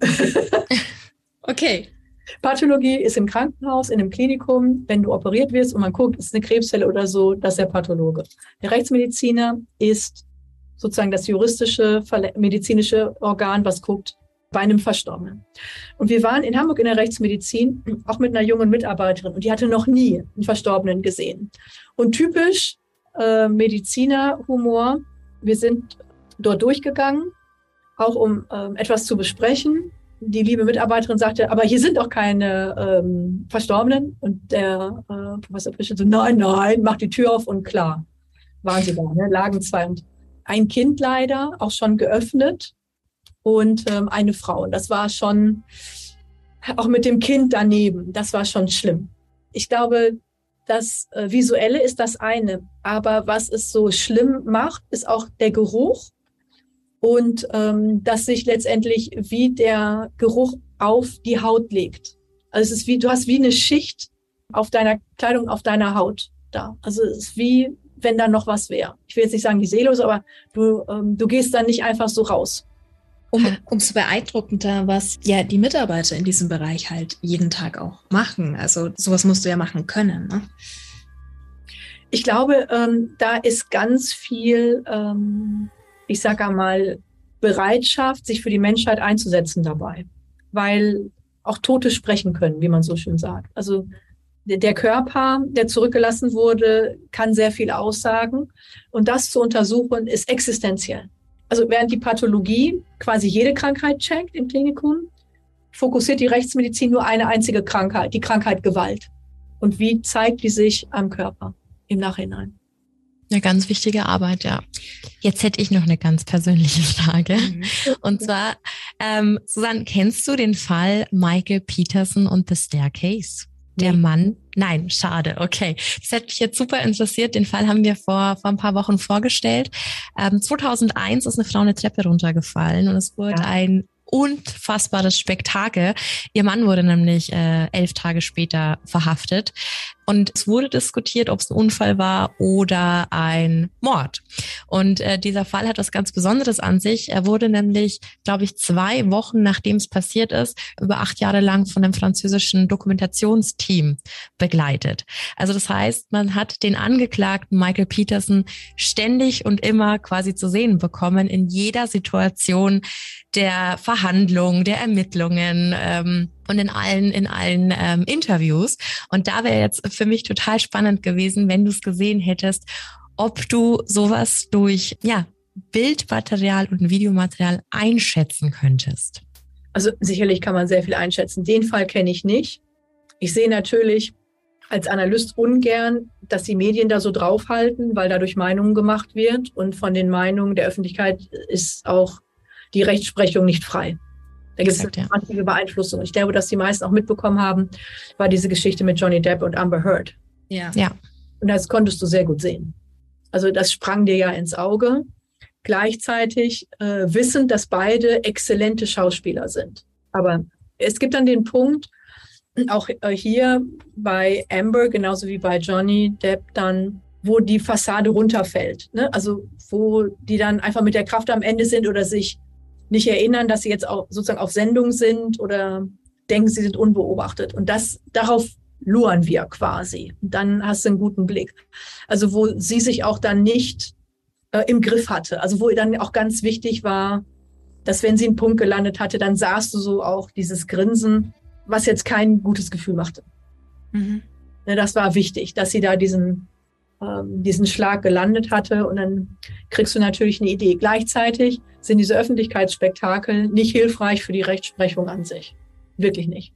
A: okay.
C: Pathologie ist im Krankenhaus, in einem Klinikum, wenn du operiert wirst und man guckt, ist eine Krebszelle oder so, das ist der Pathologe. Der Rechtsmediziner ist sozusagen das juristische, medizinische Organ, was guckt bei einem Verstorbenen. Und wir waren in Hamburg in der Rechtsmedizin, auch mit einer jungen Mitarbeiterin, und die hatte noch nie einen Verstorbenen gesehen. Und typisch äh, Mediziner-Humor, wir sind dort durchgegangen, auch um äh, etwas zu besprechen. Die liebe Mitarbeiterin sagte, aber hier sind doch keine ähm, Verstorbenen. Und der äh, Professor Prische so, nein, nein, macht die Tür auf und klar, waren sie da, ne? lagen zwei und ein Kind leider, auch schon geöffnet und ähm, eine Frau. Das war schon, auch mit dem Kind daneben, das war schon schlimm. Ich glaube, das äh, Visuelle ist das eine, aber was es so schlimm macht, ist auch der Geruch und ähm, dass sich letztendlich wie der Geruch auf die Haut legt. Also es ist wie, du hast wie eine Schicht auf deiner Kleidung, auf deiner Haut da. Also es ist wie, wenn da noch was wäre. Ich will jetzt nicht sagen die Seele, aber du, ähm, du gehst dann nicht einfach so raus.
A: Um, umso beeindruckender, was ja die Mitarbeiter in diesem Bereich halt jeden Tag auch machen. Also sowas musst du ja machen können. Ne?
C: Ich glaube, ähm, da ist ganz viel, ähm, ich sage einmal, Bereitschaft, sich für die Menschheit einzusetzen dabei, weil auch Tote sprechen können, wie man so schön sagt. Also der Körper, der zurückgelassen wurde, kann sehr viel aussagen und das zu untersuchen ist existenziell. Also während die Pathologie quasi jede Krankheit checkt im Klinikum, fokussiert die Rechtsmedizin nur eine einzige Krankheit, die Krankheit Gewalt. Und wie zeigt die sich am Körper im Nachhinein?
B: Eine ganz wichtige Arbeit, ja. Jetzt hätte ich noch eine ganz persönliche Frage. Mhm. Und zwar, ähm, Susanne, kennst du den Fall Michael Peterson und The Staircase? Der Mann, nein, schade, okay. Das hätte mich jetzt super interessiert. Den Fall haben wir vor, vor ein paar Wochen vorgestellt. Ähm, 2001 ist eine Frau eine Treppe runtergefallen und es wurde ja. ein unfassbares Spektakel. Ihr Mann wurde nämlich äh, elf Tage später verhaftet. Und es wurde diskutiert, ob es ein Unfall war oder ein Mord. Und äh, dieser Fall hat was ganz Besonderes an sich. Er wurde nämlich, glaube ich, zwei Wochen nachdem es passiert ist, über acht Jahre lang von einem französischen Dokumentationsteam begleitet. Also das heißt, man hat den Angeklagten Michael Peterson ständig und immer quasi zu sehen bekommen in jeder Situation der Verhandlung, der Ermittlungen. Ähm, und in allen, in allen ähm, Interviews. Und da wäre jetzt für mich total spannend gewesen, wenn du es gesehen hättest, ob du sowas durch, ja, Bildmaterial und Videomaterial einschätzen könntest.
C: Also sicherlich kann man sehr viel einschätzen. Den Fall kenne ich nicht. Ich sehe natürlich als Analyst ungern, dass die Medien da so draufhalten, weil dadurch Meinungen gemacht wird. Und von den Meinungen der Öffentlichkeit ist auch die Rechtsprechung nicht frei. Da gibt es eine massive Beeinflussung. Ich glaube, dass die meisten auch mitbekommen haben, war diese Geschichte mit Johnny Depp und Amber Heard.
B: Ja. ja.
C: Und das konntest du sehr gut sehen. Also das sprang dir ja ins Auge. Gleichzeitig äh, wissend, dass beide exzellente Schauspieler sind. Aber es gibt dann den Punkt, auch äh, hier bei Amber, genauso wie bei Johnny Depp, dann, wo die Fassade runterfällt. Ne? Also wo die dann einfach mit der Kraft am Ende sind oder sich nicht erinnern, dass sie jetzt auch sozusagen auf Sendung sind oder denken, sie sind unbeobachtet. Und das, darauf luren wir quasi. Und dann hast du einen guten Blick. Also wo sie sich auch dann nicht äh, im Griff hatte. Also wo dann auch ganz wichtig war, dass wenn sie einen Punkt gelandet hatte, dann sahst du so auch dieses Grinsen, was jetzt kein gutes Gefühl machte. Mhm. Ne, das war wichtig, dass sie da diesen, ähm, diesen Schlag gelandet hatte und dann kriegst du natürlich eine Idee. Gleichzeitig sind diese Öffentlichkeitsspektakel nicht hilfreich für die Rechtsprechung an sich. Wirklich nicht.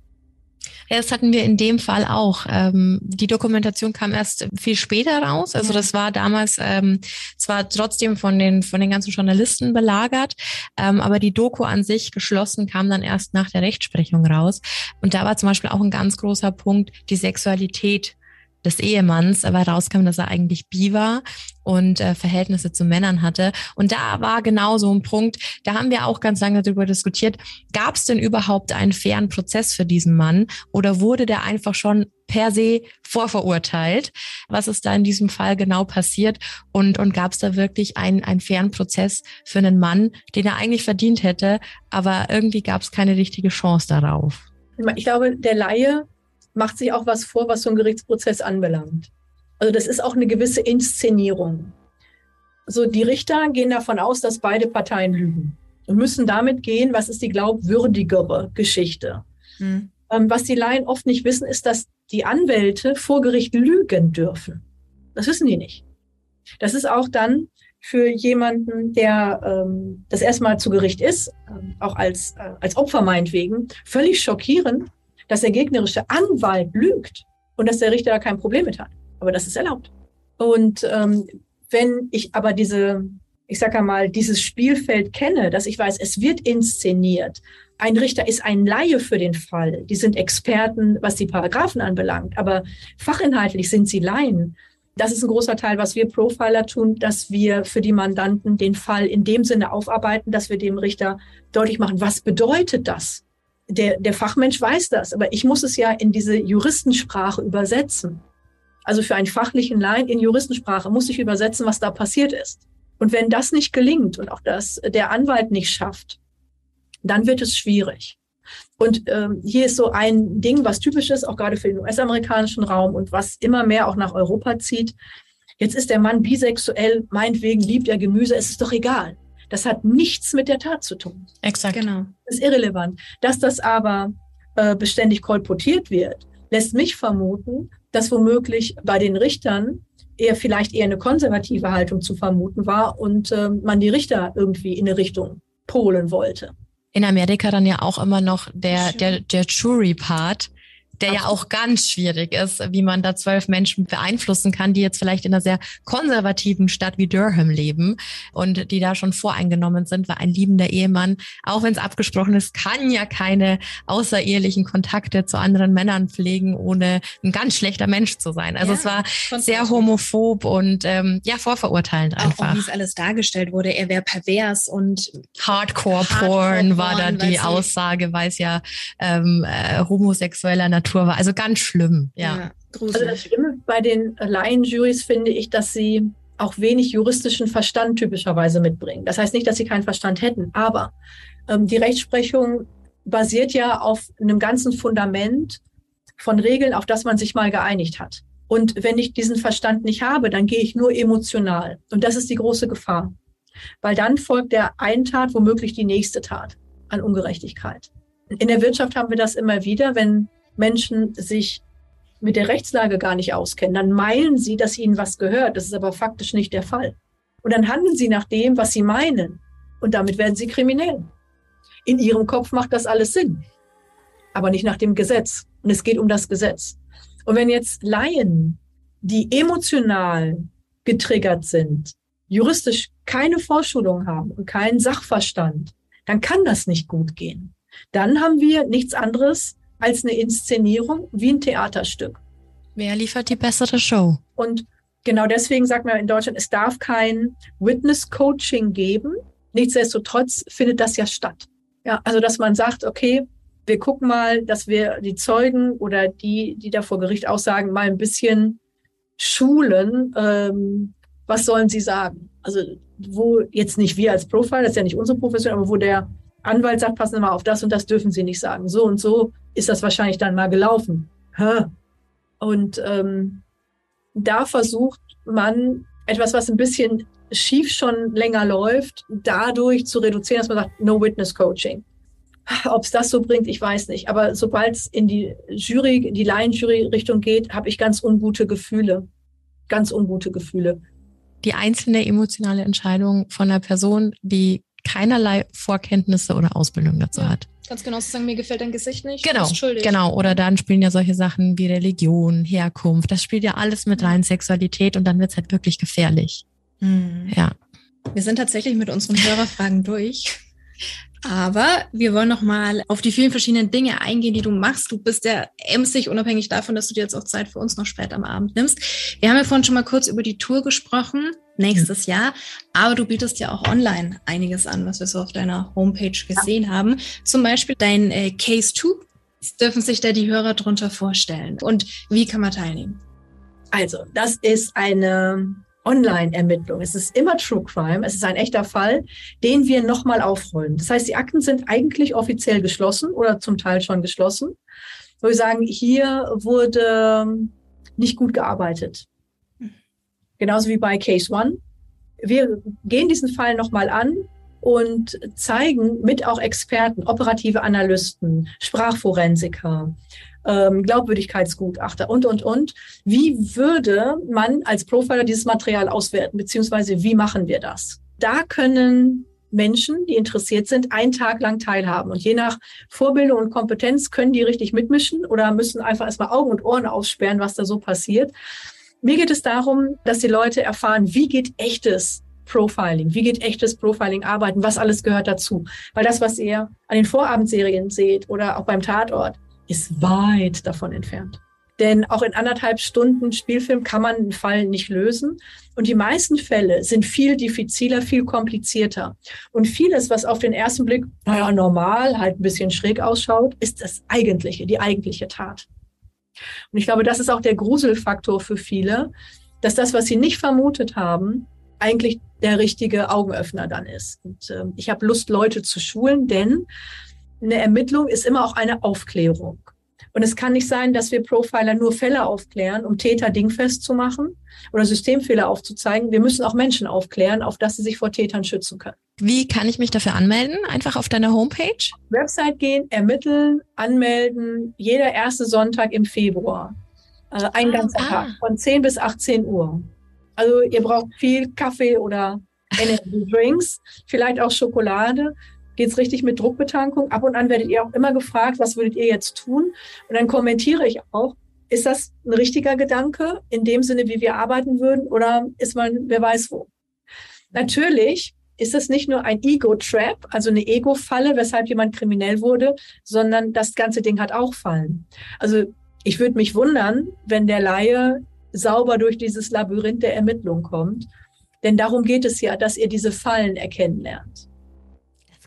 B: Ja, das hatten wir in dem Fall auch. Ähm, die Dokumentation kam erst viel später raus. Also das war damals ähm, zwar trotzdem von den von den ganzen Journalisten belagert, ähm, aber die Doku an sich geschlossen kam dann erst nach der Rechtsprechung raus. Und da war zum Beispiel auch ein ganz großer Punkt die Sexualität des Ehemanns, weil rauskam, dass er eigentlich bi war und äh, Verhältnisse zu Männern hatte. Und da war genau so ein Punkt, da haben wir auch ganz lange darüber diskutiert, gab es denn überhaupt einen fairen Prozess für diesen Mann oder wurde der einfach schon per se vorverurteilt? Was ist da in diesem Fall genau passiert? Und, und gab es da wirklich einen, einen fairen Prozess für einen Mann, den er eigentlich verdient hätte, aber irgendwie gab es keine richtige Chance darauf?
C: Ich glaube, der Laie macht sich auch was vor, was so ein Gerichtsprozess anbelangt. Also das ist auch eine gewisse Inszenierung. So die Richter gehen davon aus, dass beide Parteien lügen und müssen damit gehen, was ist die glaubwürdigere Geschichte. Mhm. Ähm, was die Laien oft nicht wissen, ist, dass die Anwälte vor Gericht lügen dürfen. Das wissen die nicht. Das ist auch dann für jemanden, der ähm, das erstmal zu Gericht ist, ähm, auch als, äh, als Opfer meinetwegen, völlig schockierend, dass der gegnerische Anwalt lügt und dass der Richter da kein Problem mit hat. Aber das ist erlaubt. Und ähm, wenn ich aber diese, ich sage mal, dieses Spielfeld kenne, dass ich weiß, es wird inszeniert, ein Richter ist ein Laie für den Fall, die sind Experten, was die Paragraphen anbelangt, aber fachinhaltlich sind sie Laien. Das ist ein großer Teil, was wir Profiler tun, dass wir für die Mandanten den Fall in dem Sinne aufarbeiten, dass wir dem Richter deutlich machen, was bedeutet das? Der, der Fachmensch weiß das, aber ich muss es ja in diese Juristensprache übersetzen. Also für einen fachlichen Laien in Juristensprache muss ich übersetzen, was da passiert ist. Und wenn das nicht gelingt und auch das der Anwalt nicht schafft, dann wird es schwierig. Und ähm, hier ist so ein Ding, was typisch ist, auch gerade für den US-amerikanischen Raum und was immer mehr auch nach Europa zieht. Jetzt ist der Mann bisexuell, meinetwegen liebt er Gemüse, es ist doch egal. Das hat nichts mit der Tat zu tun.
B: Exakt. Genau.
C: Das ist irrelevant. Dass das aber äh, beständig kolportiert wird, lässt mich vermuten, dass womöglich bei den Richtern eher vielleicht eher eine konservative Haltung zu vermuten war und äh, man die Richter irgendwie in eine Richtung polen wollte.
B: In Amerika dann ja auch immer noch der, der, der Jury-Part, der Absolut. ja auch ganz schwierig ist, wie man da zwölf Menschen beeinflussen kann, die jetzt vielleicht in einer sehr konservativen Stadt wie Durham leben und die da schon voreingenommen sind, weil ein liebender Ehemann, auch wenn es abgesprochen ist, kann ja keine außerehelichen Kontakte zu anderen Männern pflegen, ohne ein ganz schlechter Mensch zu sein. Also ja, es war sehr homophob und ähm, ja, vorverurteilend einfach. Auch,
A: wie es alles dargestellt wurde, er wäre pervers und
B: Hardcore-Porn Hardcore war da die Aussage, weil es ja ähm, äh, homosexueller Natur Natur war. Also ganz schlimm, ja. ja
C: also das Schlimme bei den Laienjurys finde ich, dass sie auch wenig juristischen Verstand typischerweise mitbringen. Das heißt nicht, dass sie keinen Verstand hätten, aber ähm, die Rechtsprechung basiert ja auf einem ganzen Fundament von Regeln, auf das man sich mal geeinigt hat. Und wenn ich diesen Verstand nicht habe, dann gehe ich nur emotional. Und das ist die große Gefahr. Weil dann folgt der einen Tat womöglich die nächste Tat an Ungerechtigkeit. In der Wirtschaft haben wir das immer wieder, wenn Menschen sich mit der Rechtslage gar nicht auskennen, dann meinen sie, dass ihnen was gehört. Das ist aber faktisch nicht der Fall. Und dann handeln sie nach dem, was sie meinen. Und damit werden sie kriminell. In ihrem Kopf macht das alles Sinn, aber nicht nach dem Gesetz. Und es geht um das Gesetz. Und wenn jetzt Laien, die emotional getriggert sind, juristisch keine Vorschulung haben und keinen Sachverstand, dann kann das nicht gut gehen. Dann haben wir nichts anderes als eine Inszenierung wie ein Theaterstück.
B: Wer liefert die bessere Show?
C: Und genau deswegen sagt man in Deutschland, es darf kein Witness Coaching geben. Nichtsdestotrotz findet das ja statt. Ja, also dass man sagt, okay, wir gucken mal, dass wir die Zeugen oder die, die da vor Gericht aussagen, mal ein bisschen schulen. Ähm, was sollen sie sagen? Also wo jetzt nicht wir als Profile, das ist ja nicht unsere Profession, aber wo der Anwalt sagt, passen Sie mal auf das und das dürfen Sie nicht sagen. So und so ist das wahrscheinlich dann mal gelaufen. Und ähm, da versucht man etwas, was ein bisschen schief schon länger läuft, dadurch zu reduzieren, dass man sagt, no witness coaching. Ob es das so bringt, ich weiß nicht. Aber sobald es in die Jury, die Laienjury-Richtung geht, habe ich ganz ungute Gefühle. Ganz ungute Gefühle.
B: Die einzelne emotionale Entscheidung von einer Person, die keinerlei Vorkenntnisse oder Ausbildung dazu hat.
A: Ganz genau zu sagen, mir gefällt dein Gesicht nicht.
B: Genau, genau. Oder dann spielen ja solche Sachen wie Religion, Herkunft. Das spielt ja alles mit rein, Sexualität und dann wird es halt wirklich gefährlich. Mhm. Ja.
A: Wir sind tatsächlich mit unseren Hörerfragen durch. Aber wir wollen noch mal auf die vielen verschiedenen Dinge eingehen, die du machst. Du bist ja emsig, unabhängig davon, dass du dir jetzt auch Zeit für uns noch spät am Abend nimmst. Wir haben ja vorhin schon mal kurz über die Tour gesprochen nächstes Jahr. Aber du bietest ja auch online einiges an, was wir so auf deiner Homepage gesehen ja. haben. Zum Beispiel dein äh, Case 2. Dürfen sich da die Hörer drunter vorstellen? Und wie kann man teilnehmen?
C: Also, das ist eine Online-Ermittlung. Es ist immer True Crime. Es ist ein echter Fall, den wir nochmal aufrollen. Das heißt, die Akten sind eigentlich offiziell geschlossen oder zum Teil schon geschlossen. Wo wir sagen, hier wurde nicht gut gearbeitet. Genauso wie bei Case One. Wir gehen diesen Fall nochmal an und zeigen mit auch Experten, operative Analysten, Sprachforensiker, ähm, Glaubwürdigkeitsgutachter und, und, und. Wie würde man als Profiler dieses Material auswerten, beziehungsweise wie machen wir das? Da können Menschen, die interessiert sind, einen Tag lang teilhaben. Und je nach Vorbildung und Kompetenz können die richtig mitmischen oder müssen einfach erstmal Augen und Ohren aussperren, was da so passiert. Mir geht es darum, dass die Leute erfahren, wie geht echtes Profiling, wie geht echtes Profiling arbeiten, was alles gehört dazu. Weil das, was ihr an den Vorabendserien seht oder auch beim Tatort, ist weit davon entfernt. Denn auch in anderthalb Stunden Spielfilm kann man einen Fall nicht lösen. Und die meisten Fälle sind viel diffiziler, viel komplizierter. Und vieles, was auf den ersten Blick, naja, normal, halt ein bisschen schräg ausschaut, ist das eigentliche, die eigentliche Tat. Und ich glaube, das ist auch der Gruselfaktor für viele, dass das, was sie nicht vermutet haben, eigentlich der richtige Augenöffner dann ist. Und äh, ich habe Lust, Leute zu schulen, denn eine Ermittlung ist immer auch eine Aufklärung. Und es kann nicht sein, dass wir Profiler nur Fälle aufklären, um Täter dingfest zu machen oder Systemfehler aufzuzeigen. Wir müssen auch Menschen aufklären, auf dass sie sich vor Tätern schützen können.
B: Wie kann ich mich dafür anmelden? Einfach auf deiner Homepage?
C: Website gehen, ermitteln, anmelden, jeder erste Sonntag im Februar. Also ein ah, ganzer ah. Tag, von 10 bis 18 Uhr. Also ihr braucht viel Kaffee oder Energy Drinks, vielleicht auch Schokolade geht es richtig mit Druckbetankung. Ab und an werdet ihr auch immer gefragt, was würdet ihr jetzt tun? Und dann kommentiere ich auch, ist das ein richtiger Gedanke in dem Sinne, wie wir arbeiten würden, oder ist man, wer weiß wo? Natürlich ist das nicht nur ein Ego-Trap, also eine Ego-Falle, weshalb jemand kriminell wurde, sondern das ganze Ding hat auch Fallen. Also ich würde mich wundern, wenn der Laie sauber durch dieses Labyrinth der Ermittlung kommt. Denn darum geht es ja, dass ihr diese Fallen erkennen lernt.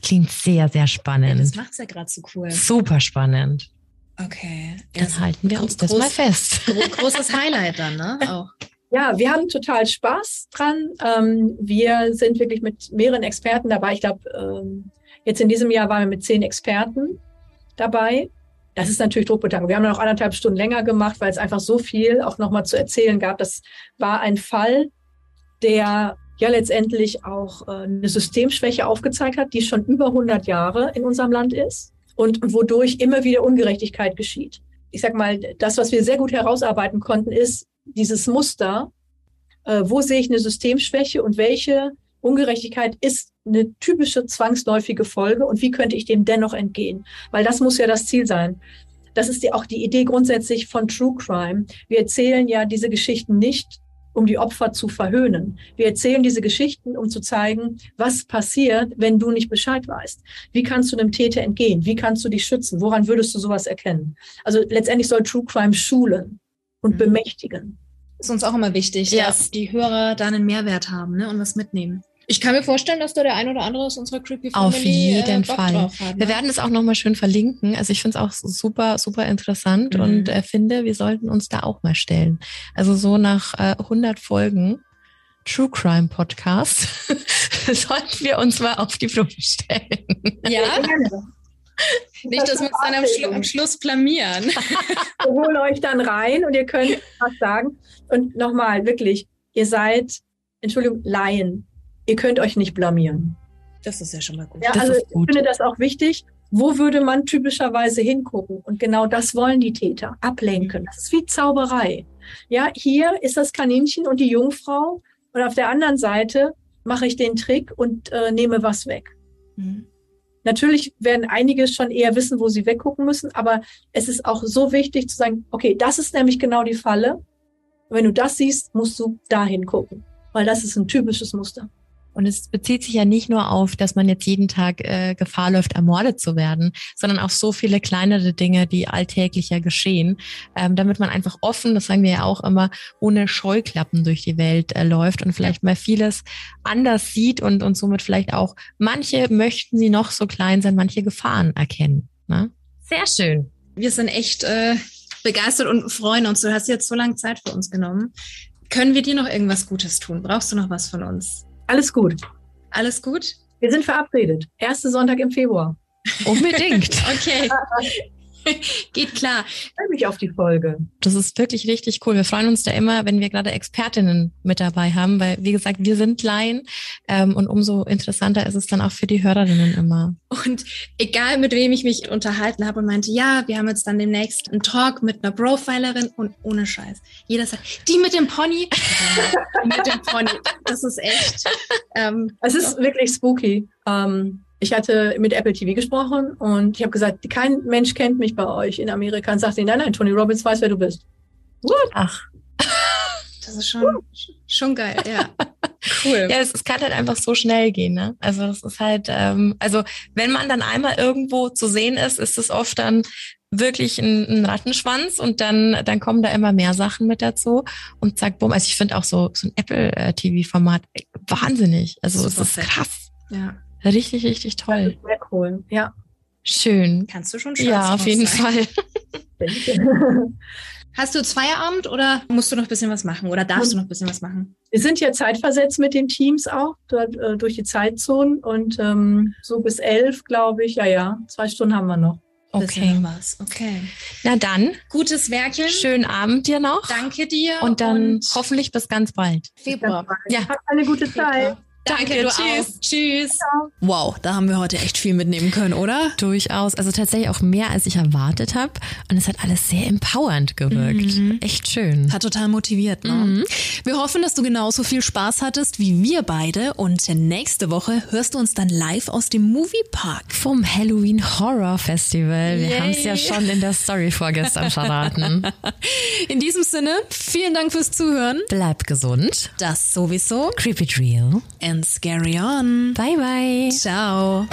B: Klingt sehr, sehr spannend. Ja,
A: das macht es ja gerade so cool.
B: Super spannend.
A: Okay.
B: Dann halten wir uns das mal fest.
A: Großes Highlight dann, ne? Auch.
C: Ja, wir haben total Spaß dran. Ähm, wir sind wirklich mit mehreren Experten dabei. Ich glaube, ähm, jetzt in diesem Jahr waren wir mit zehn Experten dabei. Das ist natürlich Druckbetankung. Wir haben noch anderthalb Stunden länger gemacht, weil es einfach so viel auch nochmal zu erzählen gab. Das war ein Fall, der ja letztendlich auch äh, eine Systemschwäche aufgezeigt hat, die schon über 100 Jahre in unserem Land ist und wodurch immer wieder Ungerechtigkeit geschieht. Ich sag mal, das, was wir sehr gut herausarbeiten konnten, ist dieses Muster, äh, wo sehe ich eine Systemschwäche und welche Ungerechtigkeit ist eine typische zwangsläufige Folge und wie könnte ich dem dennoch entgehen? Weil das muss ja das Ziel sein. Das ist ja auch die Idee grundsätzlich von True Crime. Wir erzählen ja diese Geschichten nicht, um die Opfer zu verhöhnen. Wir erzählen diese Geschichten, um zu zeigen, was passiert, wenn du nicht Bescheid weißt. Wie kannst du einem Täter entgehen? Wie kannst du dich schützen? Woran würdest du sowas erkennen? Also letztendlich soll True Crime schulen und mhm. bemächtigen.
A: Ist uns auch immer wichtig, ja. dass die Hörer da einen Mehrwert haben ne, und was mitnehmen. Ich kann mir vorstellen, dass da der ein oder andere aus unserer Creepy Family
B: Auf jeden äh, Fall. Hat, ne? Wir werden es auch nochmal schön verlinken. Also ich finde es auch super, super interessant mhm. und äh, finde, wir sollten uns da auch mal stellen. Also so nach äh, 100 Folgen True Crime Podcast sollten wir uns mal auf die Probe stellen.
A: Ja, gerne. Nicht, dass wir uns dann am, Schlu am Schluss blamieren.
C: Wir holen euch dann rein und ihr könnt was sagen. Und nochmal, wirklich, ihr seid, Entschuldigung, Laien ihr könnt euch nicht blamieren.
A: Das ist ja schon mal gut.
C: Ja,
A: das
C: also ich finde das auch wichtig. Wo würde man typischerweise hingucken? Und genau das wollen die Täter, ablenken. Das ist wie Zauberei. Ja, hier ist das Kaninchen und die Jungfrau und auf der anderen Seite mache ich den Trick und äh, nehme was weg. Mhm. Natürlich werden einige schon eher wissen, wo sie weggucken müssen, aber es ist auch so wichtig zu sagen, okay, das ist nämlich genau die Falle. wenn du das siehst, musst du dahin gucken, weil das ist ein typisches Muster.
B: Und es bezieht sich ja nicht nur auf, dass man jetzt jeden Tag äh, Gefahr läuft, ermordet zu werden, sondern auf so viele kleinere Dinge, die alltäglicher geschehen, ähm, damit man einfach offen, das sagen wir ja auch immer, ohne Scheuklappen durch die Welt äh, läuft und vielleicht mal vieles anders sieht und, und somit vielleicht auch, manche möchten sie noch so klein sein, manche Gefahren erkennen. Ne? Sehr schön.
A: Wir sind echt äh, begeistert und freuen uns. Du hast jetzt so lange Zeit für uns genommen. Können wir dir noch irgendwas Gutes tun? Brauchst du noch was von uns?
C: Alles gut.
A: Alles gut?
C: Wir sind verabredet. Erste Sonntag im Februar.
B: Unbedingt.
A: okay. Geht klar.
C: Ich freue mich auf die Folge.
B: Das ist wirklich richtig cool. Wir freuen uns da immer, wenn wir gerade Expertinnen mit dabei haben, weil, wie gesagt, wir sind Laien ähm, und umso interessanter ist es dann auch für die Hörerinnen immer.
A: Und egal, mit wem ich mich unterhalten habe und meinte, ja, wir haben jetzt dann demnächst einen Talk mit einer Profilerin und ohne Scheiß. Jeder sagt, die mit dem Pony. die mit dem Pony. Das ist echt.
C: Ähm, es ist wirklich spooky. Ähm, ich hatte mit Apple TV gesprochen und ich habe gesagt, kein Mensch kennt mich bei euch in Amerika und sagte, nein, nein, Tony Robbins weiß, wer du bist.
A: What? Ach. Das ist schon, schon geil, ja.
B: Cool. Ja, es, es, kann halt einfach so schnell gehen, ne? Also das ist halt, ähm, also wenn man dann einmal irgendwo zu sehen ist, ist es oft dann wirklich ein, ein Rattenschwanz und dann, dann kommen da immer mehr Sachen mit dazu und zack, bumm. Also ich finde auch so, so ein Apple-TV-Format äh, wahnsinnig. Also es ist krass. Ja. Richtig, richtig toll.
C: sehr cool, ja.
B: Schön.
A: Kannst du schon stolz
B: Ja, auf jeden sein. Fall.
A: Hast du jetzt Feierabend oder musst du noch ein bisschen was machen oder darfst du noch ein bisschen was machen?
C: Wir sind ja zeitversetzt mit den Teams auch dort, äh, durch die Zeitzonen und ähm, so bis elf, glaube ich. Ja, ja, zwei Stunden haben wir noch.
B: Okay.
A: Was. Okay.
B: Na dann.
A: Gutes Werkchen.
B: Schönen Abend dir noch.
A: Danke dir.
B: Und dann und hoffentlich bis ganz bald.
A: Februar.
C: Ja. Habt eine gute Zeit.
A: Danke, du tschüss. Auch. Tschüss. Wow, da haben wir heute echt viel mitnehmen können, oder?
B: Durchaus. Also tatsächlich auch mehr, als ich erwartet habe. Und es hat alles sehr empowernd gewirkt. Mhm. Echt schön.
A: Hat total motiviert. Ne? Mhm. Wir hoffen, dass du genauso viel Spaß hattest wie wir beide. Und nächste Woche hörst du uns dann live aus dem Moviepark.
B: Vom Halloween Horror Festival. Wir haben es ja schon in der Story vorgestern verraten.
A: In diesem Sinne, vielen Dank fürs Zuhören.
B: Bleib gesund.
A: Das sowieso.
B: Creepy Real.
A: And scary on.
B: Bye bye.
A: Ciao.